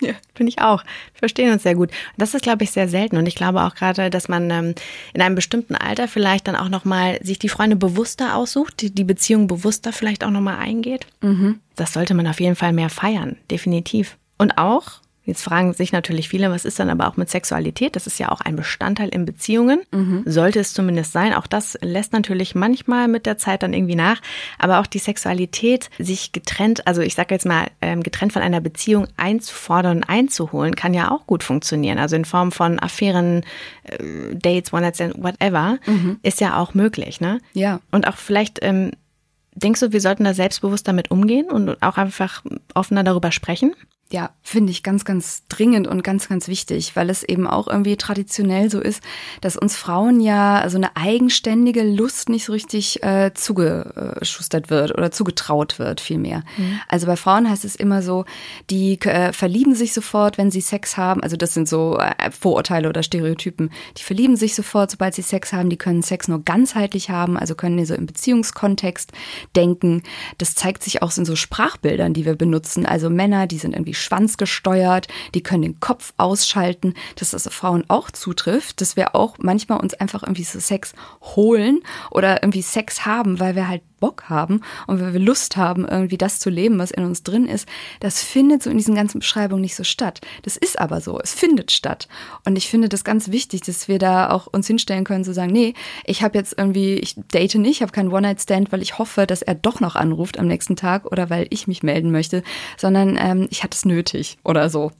ja. Finde ich auch. Wir verstehen uns sehr gut. das ist, glaube ich, sehr selten. Und ich glaube auch gerade, dass man ähm, in einem bestimmten Alter vielleicht dann auch nochmal sich die Freunde bewusster aussucht, die, die Beziehung bewusster vielleicht auch nochmal eingeht. Mhm. Das sollte man auf jeden Fall mehr feiern, definitiv. Und auch, Jetzt fragen sich natürlich viele, was ist dann aber auch mit Sexualität? Das ist ja auch ein Bestandteil in Beziehungen. Mhm. Sollte es zumindest sein. Auch das lässt natürlich manchmal mit der Zeit dann irgendwie nach. Aber auch die Sexualität, sich getrennt, also ich sage jetzt mal, ähm, getrennt von einer Beziehung einzufordern und einzuholen, kann ja auch gut funktionieren. Also in Form von Affären, äh, Dates, One-Night-Stand, whatever, mhm. ist ja auch möglich. Ne? Ja. Und auch vielleicht ähm, Denkst du, wir sollten da selbstbewusst damit umgehen und auch einfach offener darüber sprechen? Ja, finde ich ganz, ganz dringend und ganz, ganz wichtig, weil es eben auch irgendwie traditionell so ist, dass uns Frauen ja so also eine eigenständige Lust nicht so richtig äh, zugeschustert wird oder zugetraut wird, vielmehr. Mhm. Also bei Frauen heißt es immer so, die äh, verlieben sich sofort, wenn sie Sex haben. Also das sind so äh, Vorurteile oder Stereotypen. Die verlieben sich sofort, sobald sie Sex haben. Die können Sex nur ganzheitlich haben, also können die so im Beziehungskontext denken. Das zeigt sich auch in so Sprachbildern, die wir benutzen. Also Männer, die sind irgendwie schwanzgesteuert, die können den Kopf ausschalten, dass das Frauen auch zutrifft, dass wir auch manchmal uns einfach irgendwie so Sex holen oder irgendwie Sex haben, weil wir halt Bock haben und weil wir Lust haben, irgendwie das zu leben, was in uns drin ist, das findet so in diesen ganzen Beschreibungen nicht so statt. Das ist aber so, es findet statt. Und ich finde das ganz wichtig, dass wir da auch uns hinstellen können, zu sagen, nee, ich habe jetzt irgendwie, ich date nicht, ich habe keinen One-Night-Stand, weil ich hoffe, dass er doch noch anruft am nächsten Tag oder weil ich mich melden möchte, sondern ähm, ich hatte es nötig oder so.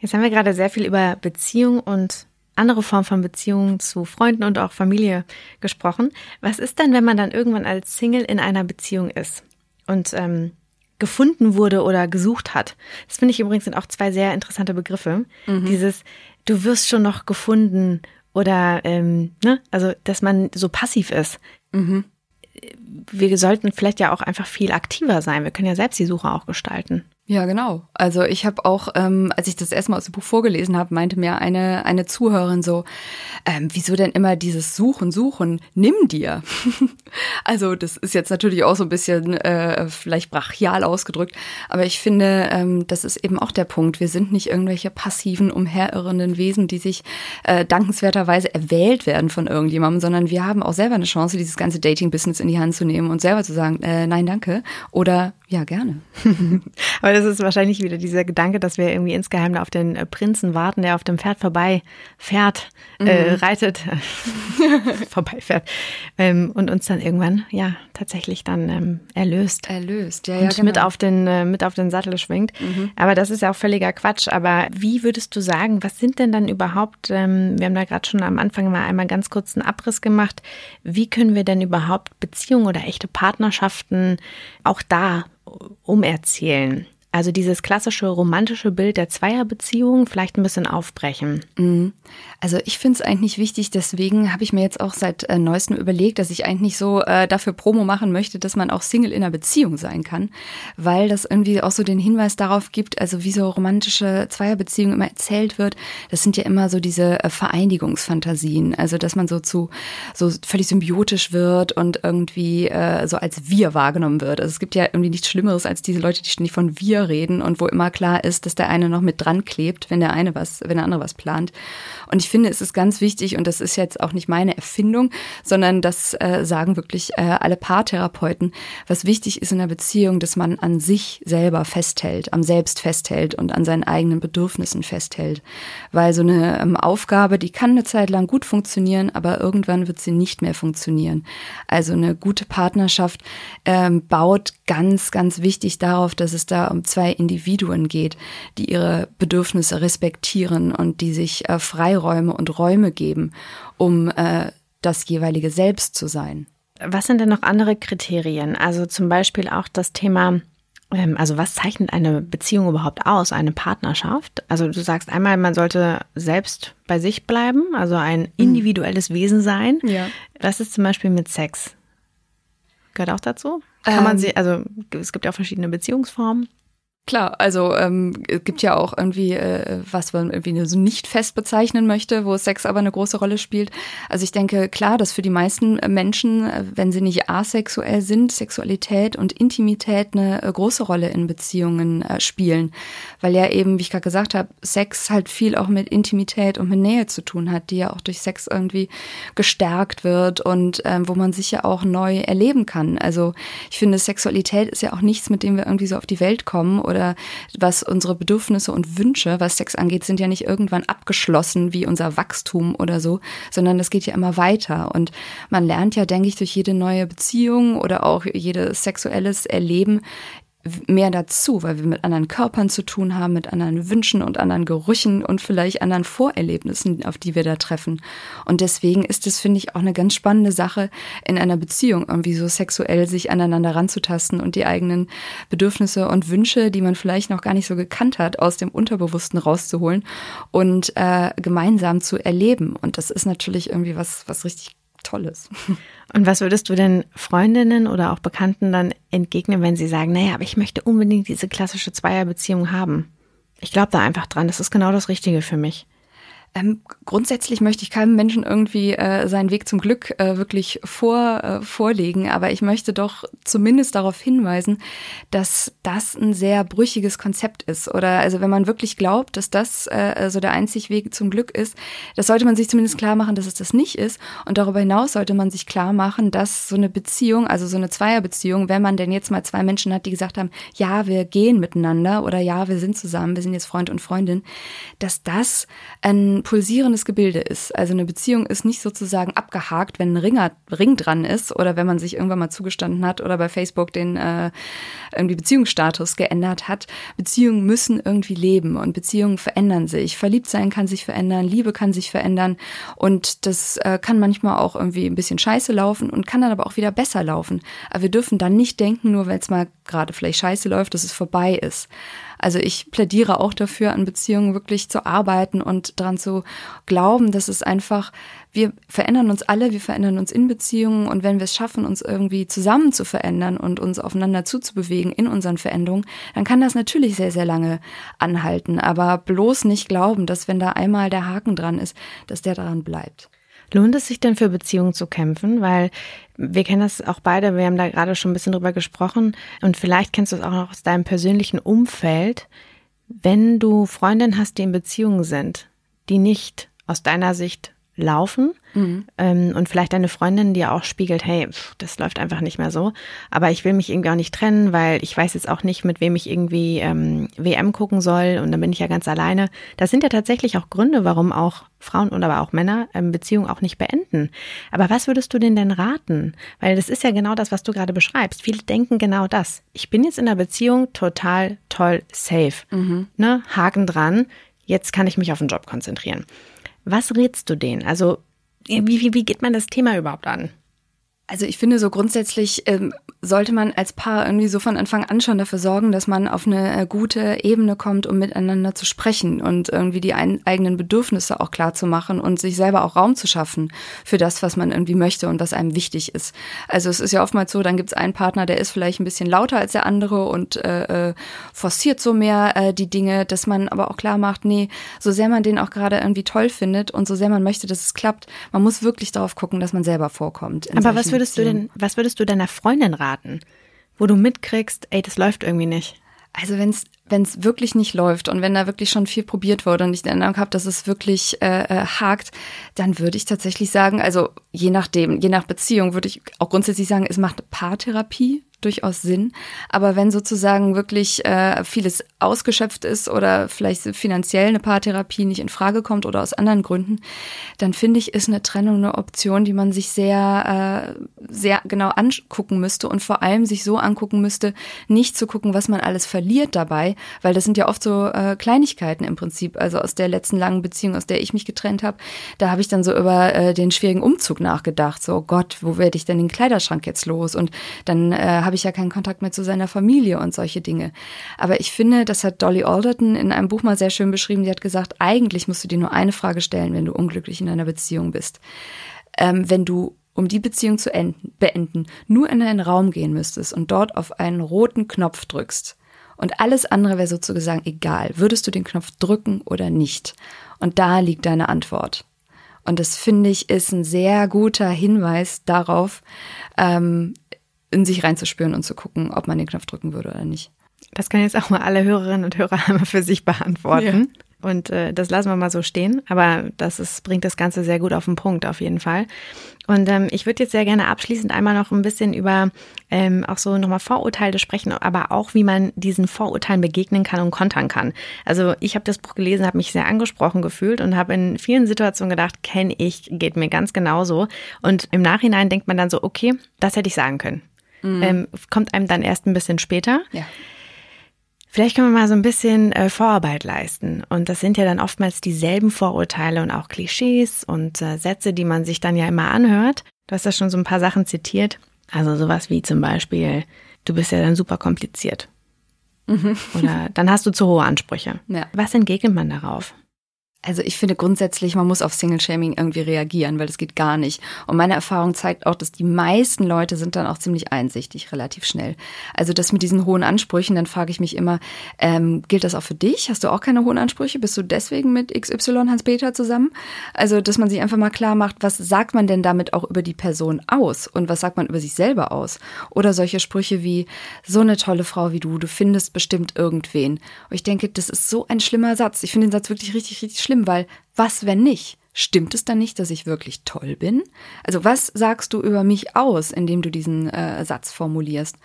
Jetzt haben wir gerade sehr viel über Beziehung und andere Formen von Beziehungen zu Freunden und auch Familie gesprochen. Was ist denn, wenn man dann irgendwann als Single in einer Beziehung ist und ähm, gefunden wurde oder gesucht hat? Das finde ich übrigens sind auch zwei sehr interessante Begriffe. Mhm. Dieses, du wirst schon noch gefunden oder, ähm, ne, also, dass man so passiv ist. Mhm. Wir sollten vielleicht ja auch einfach viel aktiver sein. Wir können ja selbst die Suche auch gestalten. Ja, genau. Also ich habe auch, ähm, als ich das erstmal aus dem Buch vorgelesen habe, meinte mir eine, eine Zuhörerin so, ähm, wieso denn immer dieses Suchen, Suchen, nimm dir. also das ist jetzt natürlich auch so ein bisschen äh, vielleicht brachial ausgedrückt, aber ich finde, ähm, das ist eben auch der Punkt. Wir sind nicht irgendwelche passiven, umherirrenden Wesen, die sich äh, dankenswerterweise erwählt werden von irgendjemandem, sondern wir haben auch selber eine Chance, dieses ganze Dating-Business in die Hand zu nehmen und selber zu sagen, äh, nein, danke oder ja, gerne. Aber das ist wahrscheinlich wieder dieser Gedanke, dass wir irgendwie insgeheim auf den äh, Prinzen warten, der auf dem Pferd vorbei fährt, äh, mhm. äh, reitet, vorbeifährt ähm, und uns dann irgendwann ja tatsächlich dann ähm, erlöst. Erlöst, ja, ja. Und genau. mit auf den äh, mit auf den Sattel schwingt. Mhm. Aber das ist ja auch völliger Quatsch. Aber wie würdest du sagen, was sind denn dann überhaupt? Ähm, wir haben da gerade schon am Anfang mal einmal ganz kurz einen Abriss gemacht. Wie können wir denn überhaupt Beziehungen oder echte Partnerschaften auch da umerzählen. Also dieses klassische romantische Bild der Zweierbeziehung vielleicht ein bisschen aufbrechen. Mhm. Also ich finde es eigentlich wichtig, deswegen habe ich mir jetzt auch seit äh, neuestem überlegt, dass ich eigentlich so äh, dafür Promo machen möchte, dass man auch Single in einer Beziehung sein kann, weil das irgendwie auch so den Hinweis darauf gibt, also wie so romantische Zweierbeziehungen immer erzählt wird, das sind ja immer so diese äh, Vereinigungsfantasien, also dass man so zu so völlig symbiotisch wird und irgendwie äh, so als wir wahrgenommen wird. Also es gibt ja irgendwie nichts Schlimmeres als diese Leute, die ständig von wir wir reden und wo immer klar ist, dass der eine noch mit dran klebt, wenn der eine was, wenn der andere was plant. Und ich finde, es ist ganz wichtig, und das ist jetzt auch nicht meine Erfindung, sondern das äh, sagen wirklich äh, alle Paartherapeuten, was wichtig ist in der Beziehung, dass man an sich selber festhält, am Selbst festhält und an seinen eigenen Bedürfnissen festhält. Weil so eine ähm, Aufgabe, die kann eine Zeit lang gut funktionieren, aber irgendwann wird sie nicht mehr funktionieren. Also eine gute Partnerschaft ähm, baut ganz, ganz wichtig darauf, dass es da um zwei Individuen geht, die ihre Bedürfnisse respektieren und die sich äh, Freiräume und Räume geben, um äh, das jeweilige Selbst zu sein. Was sind denn noch andere Kriterien? Also zum Beispiel auch das Thema, ähm, also was zeichnet eine Beziehung überhaupt aus, eine Partnerschaft? Also du sagst einmal, man sollte selbst bei sich bleiben, also ein mhm. individuelles Wesen sein. Ja. Was ist zum Beispiel mit Sex? Gehört auch dazu? Kann man ähm. sie, also es gibt ja auch verschiedene Beziehungsformen. Klar, also ähm, es gibt ja auch irgendwie, äh, was man irgendwie so nicht fest bezeichnen möchte, wo Sex aber eine große Rolle spielt. Also ich denke, klar, dass für die meisten Menschen, äh, wenn sie nicht asexuell sind, Sexualität und Intimität eine äh, große Rolle in Beziehungen äh, spielen. Weil ja eben, wie ich gerade gesagt habe, Sex halt viel auch mit Intimität und mit Nähe zu tun hat, die ja auch durch Sex irgendwie gestärkt wird und ähm, wo man sich ja auch neu erleben kann. Also ich finde, Sexualität ist ja auch nichts, mit dem wir irgendwie so auf die Welt kommen oder oder was unsere Bedürfnisse und Wünsche, was Sex angeht, sind ja nicht irgendwann abgeschlossen wie unser Wachstum oder so, sondern das geht ja immer weiter. Und man lernt ja, denke ich, durch jede neue Beziehung oder auch jedes sexuelles Erleben mehr dazu, weil wir mit anderen Körpern zu tun haben, mit anderen Wünschen und anderen Gerüchen und vielleicht anderen Vorerlebnissen, auf die wir da treffen. Und deswegen ist es, finde ich, auch eine ganz spannende Sache, in einer Beziehung irgendwie so sexuell sich aneinander ranzutasten und die eigenen Bedürfnisse und Wünsche, die man vielleicht noch gar nicht so gekannt hat, aus dem Unterbewussten rauszuholen und äh, gemeinsam zu erleben. Und das ist natürlich irgendwie was, was richtig Tolles. Und was würdest du denn Freundinnen oder auch Bekannten dann entgegnen, wenn sie sagen, naja, aber ich möchte unbedingt diese klassische Zweierbeziehung haben? Ich glaube da einfach dran, das ist genau das Richtige für mich. Ähm, grundsätzlich möchte ich keinem Menschen irgendwie äh, seinen Weg zum Glück äh, wirklich vor, äh, vorlegen, aber ich möchte doch zumindest darauf hinweisen, dass das ein sehr brüchiges Konzept ist. Oder also wenn man wirklich glaubt, dass das äh, so der einzig Weg zum Glück ist, das sollte man sich zumindest klar machen, dass es das nicht ist. Und darüber hinaus sollte man sich klar machen, dass so eine Beziehung, also so eine Zweierbeziehung, wenn man denn jetzt mal zwei Menschen hat, die gesagt haben, ja, wir gehen miteinander oder ja, wir sind zusammen, wir sind jetzt Freund und Freundin, dass das ein pulsierendes Gebilde ist. Also eine Beziehung ist nicht sozusagen abgehakt, wenn ein Ringer, Ring dran ist oder wenn man sich irgendwann mal zugestanden hat oder bei Facebook den äh, irgendwie Beziehungsstatus geändert hat. Beziehungen müssen irgendwie leben und Beziehungen verändern sich. Verliebt sein kann sich verändern, Liebe kann sich verändern und das äh, kann manchmal auch irgendwie ein bisschen scheiße laufen und kann dann aber auch wieder besser laufen. Aber wir dürfen dann nicht denken, nur weil es mal gerade vielleicht scheiße läuft, dass es vorbei ist. Also ich plädiere auch dafür, an Beziehungen wirklich zu arbeiten und daran zu glauben, dass es einfach, wir verändern uns alle, wir verändern uns in Beziehungen und wenn wir es schaffen, uns irgendwie zusammen zu verändern und uns aufeinander zuzubewegen in unseren Veränderungen, dann kann das natürlich sehr, sehr lange anhalten. Aber bloß nicht glauben, dass wenn da einmal der Haken dran ist, dass der daran bleibt. Lohnt es sich denn für Beziehungen zu kämpfen? Weil wir kennen das auch beide, wir haben da gerade schon ein bisschen drüber gesprochen und vielleicht kennst du es auch noch aus deinem persönlichen Umfeld. Wenn du Freundinnen hast, die in Beziehungen sind, die nicht aus deiner Sicht laufen mhm. ähm, und vielleicht eine Freundin dir auch spiegelt, hey, pff, das läuft einfach nicht mehr so, aber ich will mich irgendwie auch nicht trennen, weil ich weiß jetzt auch nicht, mit wem ich irgendwie ähm, WM gucken soll und dann bin ich ja ganz alleine. Das sind ja tatsächlich auch Gründe, warum auch Frauen und aber auch Männer ähm, Beziehungen auch nicht beenden. Aber was würdest du denen denn raten? Weil das ist ja genau das, was du gerade beschreibst. Viele denken genau das. Ich bin jetzt in der Beziehung total toll safe. Mhm. Ne? Haken dran. Jetzt kann ich mich auf den Job konzentrieren. Was rätst du denen? Also, wie, wie, wie geht man das Thema überhaupt an? Also ich finde so grundsätzlich ähm, sollte man als Paar irgendwie so von Anfang an schon dafür sorgen, dass man auf eine äh, gute Ebene kommt, um miteinander zu sprechen und irgendwie die ein, eigenen Bedürfnisse auch klar zu machen und sich selber auch Raum zu schaffen für das, was man irgendwie möchte und was einem wichtig ist. Also es ist ja oftmals so, dann gibt es einen Partner, der ist vielleicht ein bisschen lauter als der andere und äh, äh, forciert so mehr äh, die Dinge, dass man aber auch klar macht, nee, so sehr man den auch gerade irgendwie toll findet und so sehr man möchte, dass es klappt, man muss wirklich darauf gucken, dass man selber vorkommt. Aber was würdest du denn, was würdest du deiner Freundin raten? wo du mitkriegst, ey, das läuft irgendwie nicht? Also wenn es wenn es wirklich nicht läuft und wenn da wirklich schon viel probiert wurde und ich den Eindruck habe, dass es wirklich äh, äh, hakt, dann würde ich tatsächlich sagen, also je nachdem, je nach Beziehung würde ich auch grundsätzlich sagen, es macht Paartherapie durchaus Sinn. Aber wenn sozusagen wirklich äh, vieles ausgeschöpft ist oder vielleicht finanziell eine Paartherapie nicht in Frage kommt oder aus anderen Gründen, dann finde ich, ist eine Trennung eine Option, die man sich sehr, äh, sehr genau angucken müsste und vor allem sich so angucken müsste, nicht zu gucken, was man alles verliert dabei, weil das sind ja oft so äh, Kleinigkeiten im Prinzip. Also aus der letzten langen Beziehung, aus der ich mich getrennt habe, da habe ich dann so über äh, den schwierigen Umzug nachgedacht. So, oh Gott, wo werde ich denn den Kleiderschrank jetzt los? Und dann äh, habe ich ja keinen Kontakt mehr zu seiner Familie und solche Dinge. Aber ich finde, das hat Dolly Alderton in einem Buch mal sehr schön beschrieben. Sie hat gesagt, eigentlich musst du dir nur eine Frage stellen, wenn du unglücklich in einer Beziehung bist. Ähm, wenn du um die Beziehung zu enden, beenden, nur in einen Raum gehen müsstest und dort auf einen roten Knopf drückst und alles andere wäre sozusagen egal, würdest du den Knopf drücken oder nicht? Und da liegt deine Antwort. Und das finde ich ist ein sehr guter Hinweis darauf, ähm, in sich reinzuspüren und zu gucken, ob man den Knopf drücken würde oder nicht. Das kann jetzt auch mal alle Hörerinnen und Hörer einmal für sich beantworten. Ja. Und äh, das lassen wir mal so stehen. Aber das ist, bringt das Ganze sehr gut auf den Punkt, auf jeden Fall. Und ähm, ich würde jetzt sehr gerne abschließend einmal noch ein bisschen über ähm, auch so nochmal Vorurteile sprechen, aber auch, wie man diesen Vorurteilen begegnen kann und kontern kann. Also ich habe das Buch gelesen, habe mich sehr angesprochen gefühlt und habe in vielen Situationen gedacht, kenne ich, geht mir ganz genauso. Und im Nachhinein denkt man dann so, okay, das hätte ich sagen können. Mhm. Ähm, kommt einem dann erst ein bisschen später. Ja. Vielleicht können wir mal so ein bisschen äh, Vorarbeit leisten. Und das sind ja dann oftmals dieselben Vorurteile und auch Klischees und äh, Sätze, die man sich dann ja immer anhört. Du hast ja schon so ein paar Sachen zitiert. Also sowas wie zum Beispiel, du bist ja dann super kompliziert. Mhm. Oder dann hast du zu hohe Ansprüche. Ja. Was entgegnet man darauf? Also ich finde grundsätzlich, man muss auf Single-Shaming irgendwie reagieren, weil das geht gar nicht. Und meine Erfahrung zeigt auch, dass die meisten Leute sind dann auch ziemlich einsichtig, relativ schnell. Also das mit diesen hohen Ansprüchen, dann frage ich mich immer, ähm, gilt das auch für dich? Hast du auch keine hohen Ansprüche? Bist du deswegen mit XY Hans-Peter zusammen? Also, dass man sich einfach mal klar macht, was sagt man denn damit auch über die Person aus? Und was sagt man über sich selber aus? Oder solche Sprüche wie, so eine tolle Frau wie du, du findest bestimmt irgendwen. Und ich denke, das ist so ein schlimmer Satz. Ich finde den Satz wirklich richtig, richtig schlimm, weil was, wenn nicht? Stimmt es dann nicht, dass ich wirklich toll bin? Also was sagst du über mich aus, indem du diesen äh, Satz formulierst?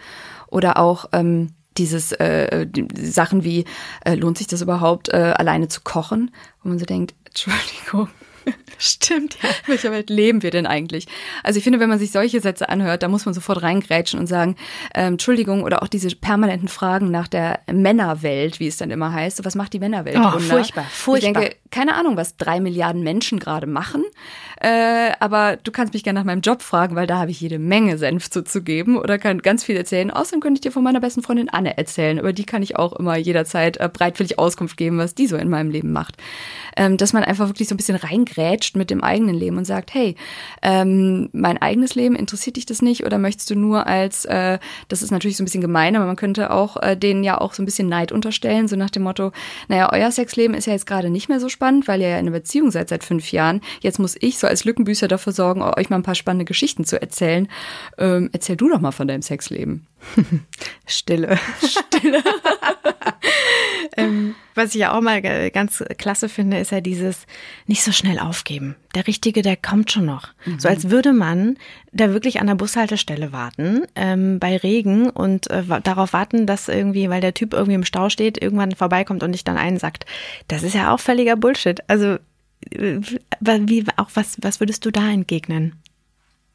Oder auch, ähm, dieses äh, die Sachen wie, äh, lohnt sich das überhaupt, äh, alleine zu kochen? Wo man so denkt, Entschuldigung. Stimmt, ja. In welcher Welt leben wir denn eigentlich? Also ich finde, wenn man sich solche Sätze anhört, da muss man sofort reingrätschen und sagen, ähm, Entschuldigung, oder auch diese permanenten Fragen nach der Männerwelt, wie es dann immer heißt. Was macht die Männerwelt? Oh, furchtbar, furchtbar. Ich denke, keine Ahnung, was drei Milliarden Menschen gerade machen. Äh, aber du kannst mich gerne nach meinem Job fragen, weil da habe ich jede Menge Senf zuzugeben oder kann ganz viel erzählen. Außerdem könnte ich dir von meiner besten Freundin Anne erzählen. Über die kann ich auch immer jederzeit äh, breitwillig Auskunft geben, was die so in meinem Leben macht. Ähm, dass man einfach wirklich so ein bisschen reingrätscht mit dem eigenen Leben und sagt, hey, ähm, mein eigenes Leben, interessiert dich das nicht oder möchtest du nur als, äh, das ist natürlich so ein bisschen gemein, aber man könnte auch äh, denen ja auch so ein bisschen Neid unterstellen, so nach dem Motto, naja, euer Sexleben ist ja jetzt gerade nicht mehr so spannend, weil ihr ja in einer Beziehung seid seit fünf Jahren. Jetzt muss ich so als Lückenbüßer dafür sorgen, euch mal ein paar spannende Geschichten zu erzählen. Ähm, erzähl du doch mal von deinem Sexleben. Stille. Stille. ähm, was ich ja auch mal ganz klasse finde, ist ja dieses nicht so schnell aufgeben. Der Richtige, der kommt schon noch. Mhm. So als würde man da wirklich an der Bushaltestelle warten, ähm, bei Regen und äh, darauf warten, dass irgendwie, weil der Typ irgendwie im Stau steht, irgendwann vorbeikommt und dich dann einsackt. Das ist ja auch völliger Bullshit. Also wie, auch was, was würdest du da entgegnen?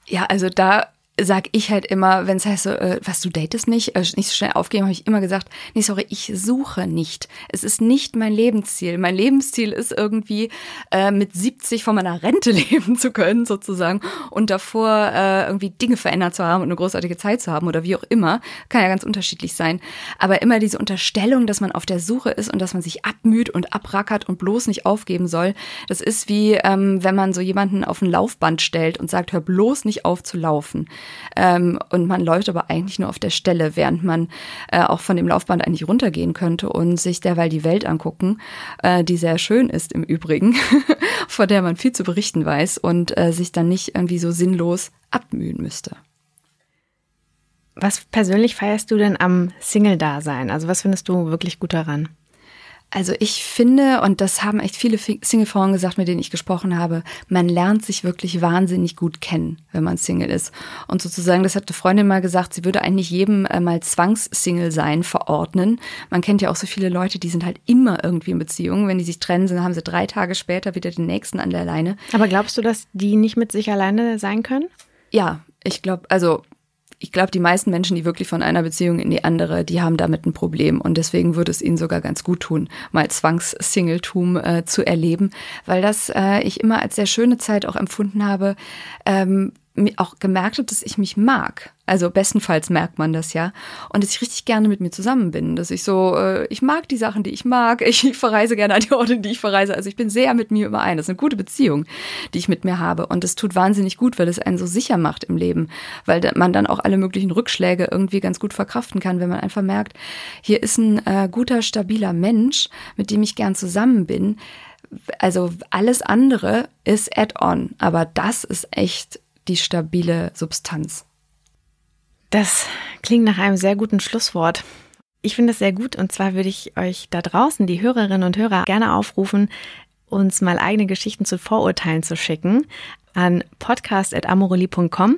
Ja, also da sag ich halt immer, wenn es heißt so, äh, was du datest nicht, äh, nicht so schnell aufgeben, habe ich immer gesagt, nee, sorry, ich suche nicht. Es ist nicht mein Lebensziel. Mein Lebensziel ist irgendwie äh, mit 70 von meiner Rente leben zu können, sozusagen, und davor äh, irgendwie Dinge verändert zu haben und eine großartige Zeit zu haben oder wie auch immer. Kann ja ganz unterschiedlich sein. Aber immer diese Unterstellung, dass man auf der Suche ist und dass man sich abmüht und abrackert und bloß nicht aufgeben soll, das ist wie, ähm, wenn man so jemanden auf ein Laufband stellt und sagt, hör bloß nicht auf zu laufen. Ähm, und man läuft aber eigentlich nur auf der Stelle, während man äh, auch von dem Laufband eigentlich runtergehen könnte und sich derweil die Welt angucken, äh, die sehr schön ist im Übrigen, vor der man viel zu berichten weiß und äh, sich dann nicht irgendwie so sinnlos abmühen müsste. Was persönlich feierst du denn am Single-Dasein? Also was findest du wirklich gut daran? Also ich finde, und das haben echt viele Single-Frauen gesagt, mit denen ich gesprochen habe, man lernt sich wirklich wahnsinnig gut kennen, wenn man Single ist. Und sozusagen, das hat eine Freundin mal gesagt, sie würde eigentlich jedem äh, mal Zwangs-Single sein verordnen. Man kennt ja auch so viele Leute, die sind halt immer irgendwie in Beziehung. Wenn die sich trennen, dann haben sie drei Tage später wieder den nächsten an der Leine. Aber glaubst du, dass die nicht mit sich alleine sein können? Ja, ich glaube, also ich glaube, die meisten Menschen, die wirklich von einer Beziehung in die andere, die haben damit ein Problem. Und deswegen würde es ihnen sogar ganz gut tun, mal Zwangssingletum äh, zu erleben, weil das äh, ich immer als sehr schöne Zeit auch empfunden habe, ähm, auch gemerkt habe, dass ich mich mag. Also bestenfalls merkt man das ja. Und dass ich richtig gerne mit mir zusammen bin. Dass ich so, äh, ich mag die Sachen, die ich mag. Ich, ich verreise gerne an die Orte, die ich verreise. Also ich bin sehr mit mir überein. Das ist eine gute Beziehung, die ich mit mir habe. Und es tut wahnsinnig gut, weil es einen so sicher macht im Leben. Weil man dann auch alle möglichen Rückschläge irgendwie ganz gut verkraften kann, wenn man einfach merkt, hier ist ein äh, guter, stabiler Mensch, mit dem ich gern zusammen bin. Also alles andere ist add-on. Aber das ist echt die stabile Substanz. Das klingt nach einem sehr guten Schlusswort. Ich finde es sehr gut und zwar würde ich euch da draußen, die Hörerinnen und Hörer, gerne aufrufen, uns mal eigene Geschichten zu Vorurteilen zu schicken an podcast.amoreli.com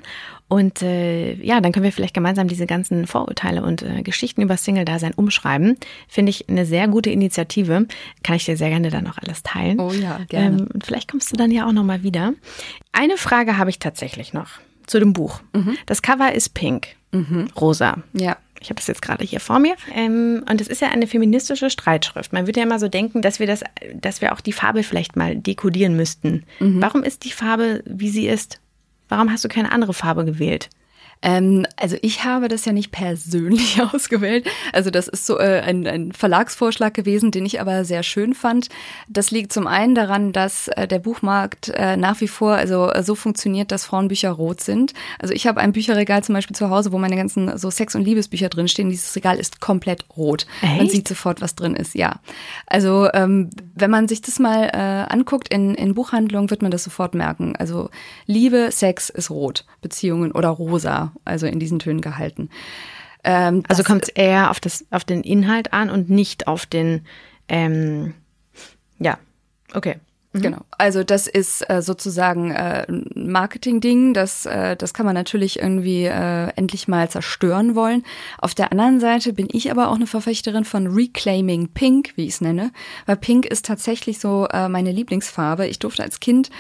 und äh, ja, dann können wir vielleicht gemeinsam diese ganzen Vorurteile und äh, Geschichten über Single-Dasein umschreiben. Finde ich eine sehr gute Initiative. Kann ich dir sehr gerne dann auch alles teilen. Oh ja, gerne. Ähm, vielleicht kommst du dann ja auch nochmal wieder. Eine Frage habe ich tatsächlich noch zu dem Buch. Mhm. Das Cover ist pink, mhm. rosa. Ja. Ich habe das jetzt gerade hier vor mir. Ähm, und es ist ja eine feministische Streitschrift. Man würde ja immer so denken, dass wir das, dass wir auch die Farbe vielleicht mal dekodieren müssten. Mhm. Warum ist die Farbe, wie sie ist? Warum hast du keine andere Farbe gewählt? Ähm, also ich habe das ja nicht persönlich ausgewählt. Also das ist so äh, ein, ein Verlagsvorschlag gewesen, den ich aber sehr schön fand. Das liegt zum einen daran, dass äh, der Buchmarkt äh, nach wie vor also äh, so funktioniert, dass Frauenbücher rot sind. Also ich habe ein Bücherregal zum Beispiel zu Hause, wo meine ganzen so Sex- und Liebesbücher drinstehen. Dieses Regal ist komplett rot. Echt? Man sieht sofort, was drin ist, ja. Also ähm, wenn man sich das mal äh, anguckt in, in Buchhandlungen, wird man das sofort merken. Also Liebe, Sex ist rot, Beziehungen oder rosa also in diesen Tönen gehalten. Ähm, also kommt es eher auf, das, auf den Inhalt an und nicht auf den, ähm, ja, okay. Mhm. Genau. Also das ist äh, sozusagen äh, Marketing-Ding. Das, äh, das kann man natürlich irgendwie äh, endlich mal zerstören wollen. Auf der anderen Seite bin ich aber auch eine Verfechterin von Reclaiming Pink, wie ich es nenne. Weil Pink ist tatsächlich so äh, meine Lieblingsfarbe. Ich durfte als Kind,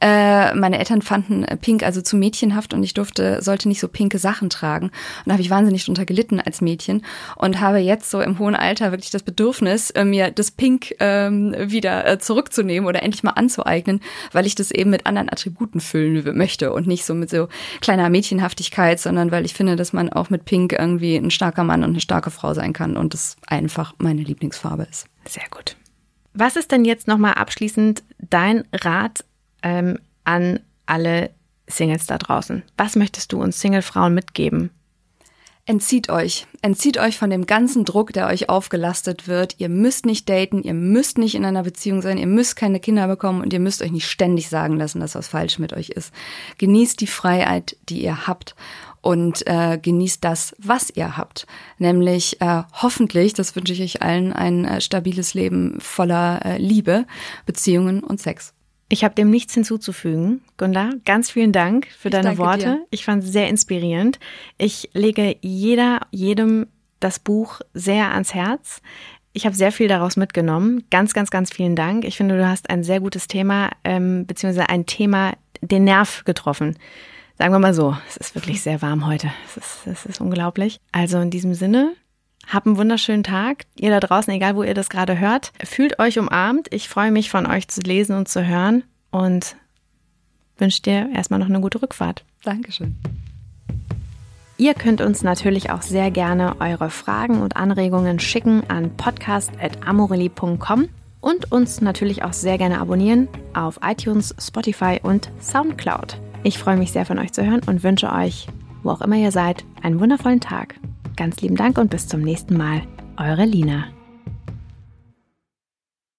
äh, meine Eltern fanden Pink also zu mädchenhaft und ich durfte, sollte nicht so pinke Sachen tragen. Und da habe ich wahnsinnig drunter gelitten als Mädchen und habe jetzt so im hohen Alter wirklich das Bedürfnis, äh, mir das Pink ähm, wieder äh, zurückzunehmen oder endlich mal anzueignen, weil ich das eben mit anderen Attributen füllen möchte und nicht so mit so kleiner Mädchenhaftigkeit, sondern weil ich finde, dass man auch mit Pink irgendwie ein starker Mann und eine starke Frau sein kann und das einfach meine Lieblingsfarbe ist. Sehr gut. Was ist denn jetzt nochmal abschließend dein Rat ähm, an alle Singles da draußen? Was möchtest du uns Single-Frauen mitgeben? Entzieht euch. Entzieht euch von dem ganzen Druck, der euch aufgelastet wird. Ihr müsst nicht daten, ihr müsst nicht in einer Beziehung sein, ihr müsst keine Kinder bekommen und ihr müsst euch nicht ständig sagen lassen, dass was falsch mit euch ist. Genießt die Freiheit, die ihr habt und äh, genießt das, was ihr habt. Nämlich äh, hoffentlich, das wünsche ich euch allen, ein äh, stabiles Leben voller äh, Liebe, Beziehungen und Sex. Ich habe dem nichts hinzuzufügen. Gunda, ganz vielen Dank für ich deine Worte. Dir. Ich fand es sehr inspirierend. Ich lege jeder, jedem das Buch sehr ans Herz. Ich habe sehr viel daraus mitgenommen. Ganz, ganz, ganz vielen Dank. Ich finde, du hast ein sehr gutes Thema, ähm, beziehungsweise ein Thema, den Nerv getroffen. Sagen wir mal so, es ist wirklich sehr warm heute. Es ist, es ist unglaublich. Also in diesem Sinne, hab einen wunderschönen Tag. Ihr da draußen, egal wo ihr das gerade hört, fühlt euch umarmt. Ich freue mich von euch zu lesen und zu hören und wünsche dir erstmal noch eine gute Rückfahrt. Dankeschön. Ihr könnt uns natürlich auch sehr gerne eure Fragen und Anregungen schicken an podcast.amorelli.com und uns natürlich auch sehr gerne abonnieren auf iTunes, Spotify und Soundcloud. Ich freue mich sehr von euch zu hören und wünsche euch, wo auch immer ihr seid, einen wundervollen Tag. Ganz lieben Dank und bis zum nächsten Mal. Eure Lina.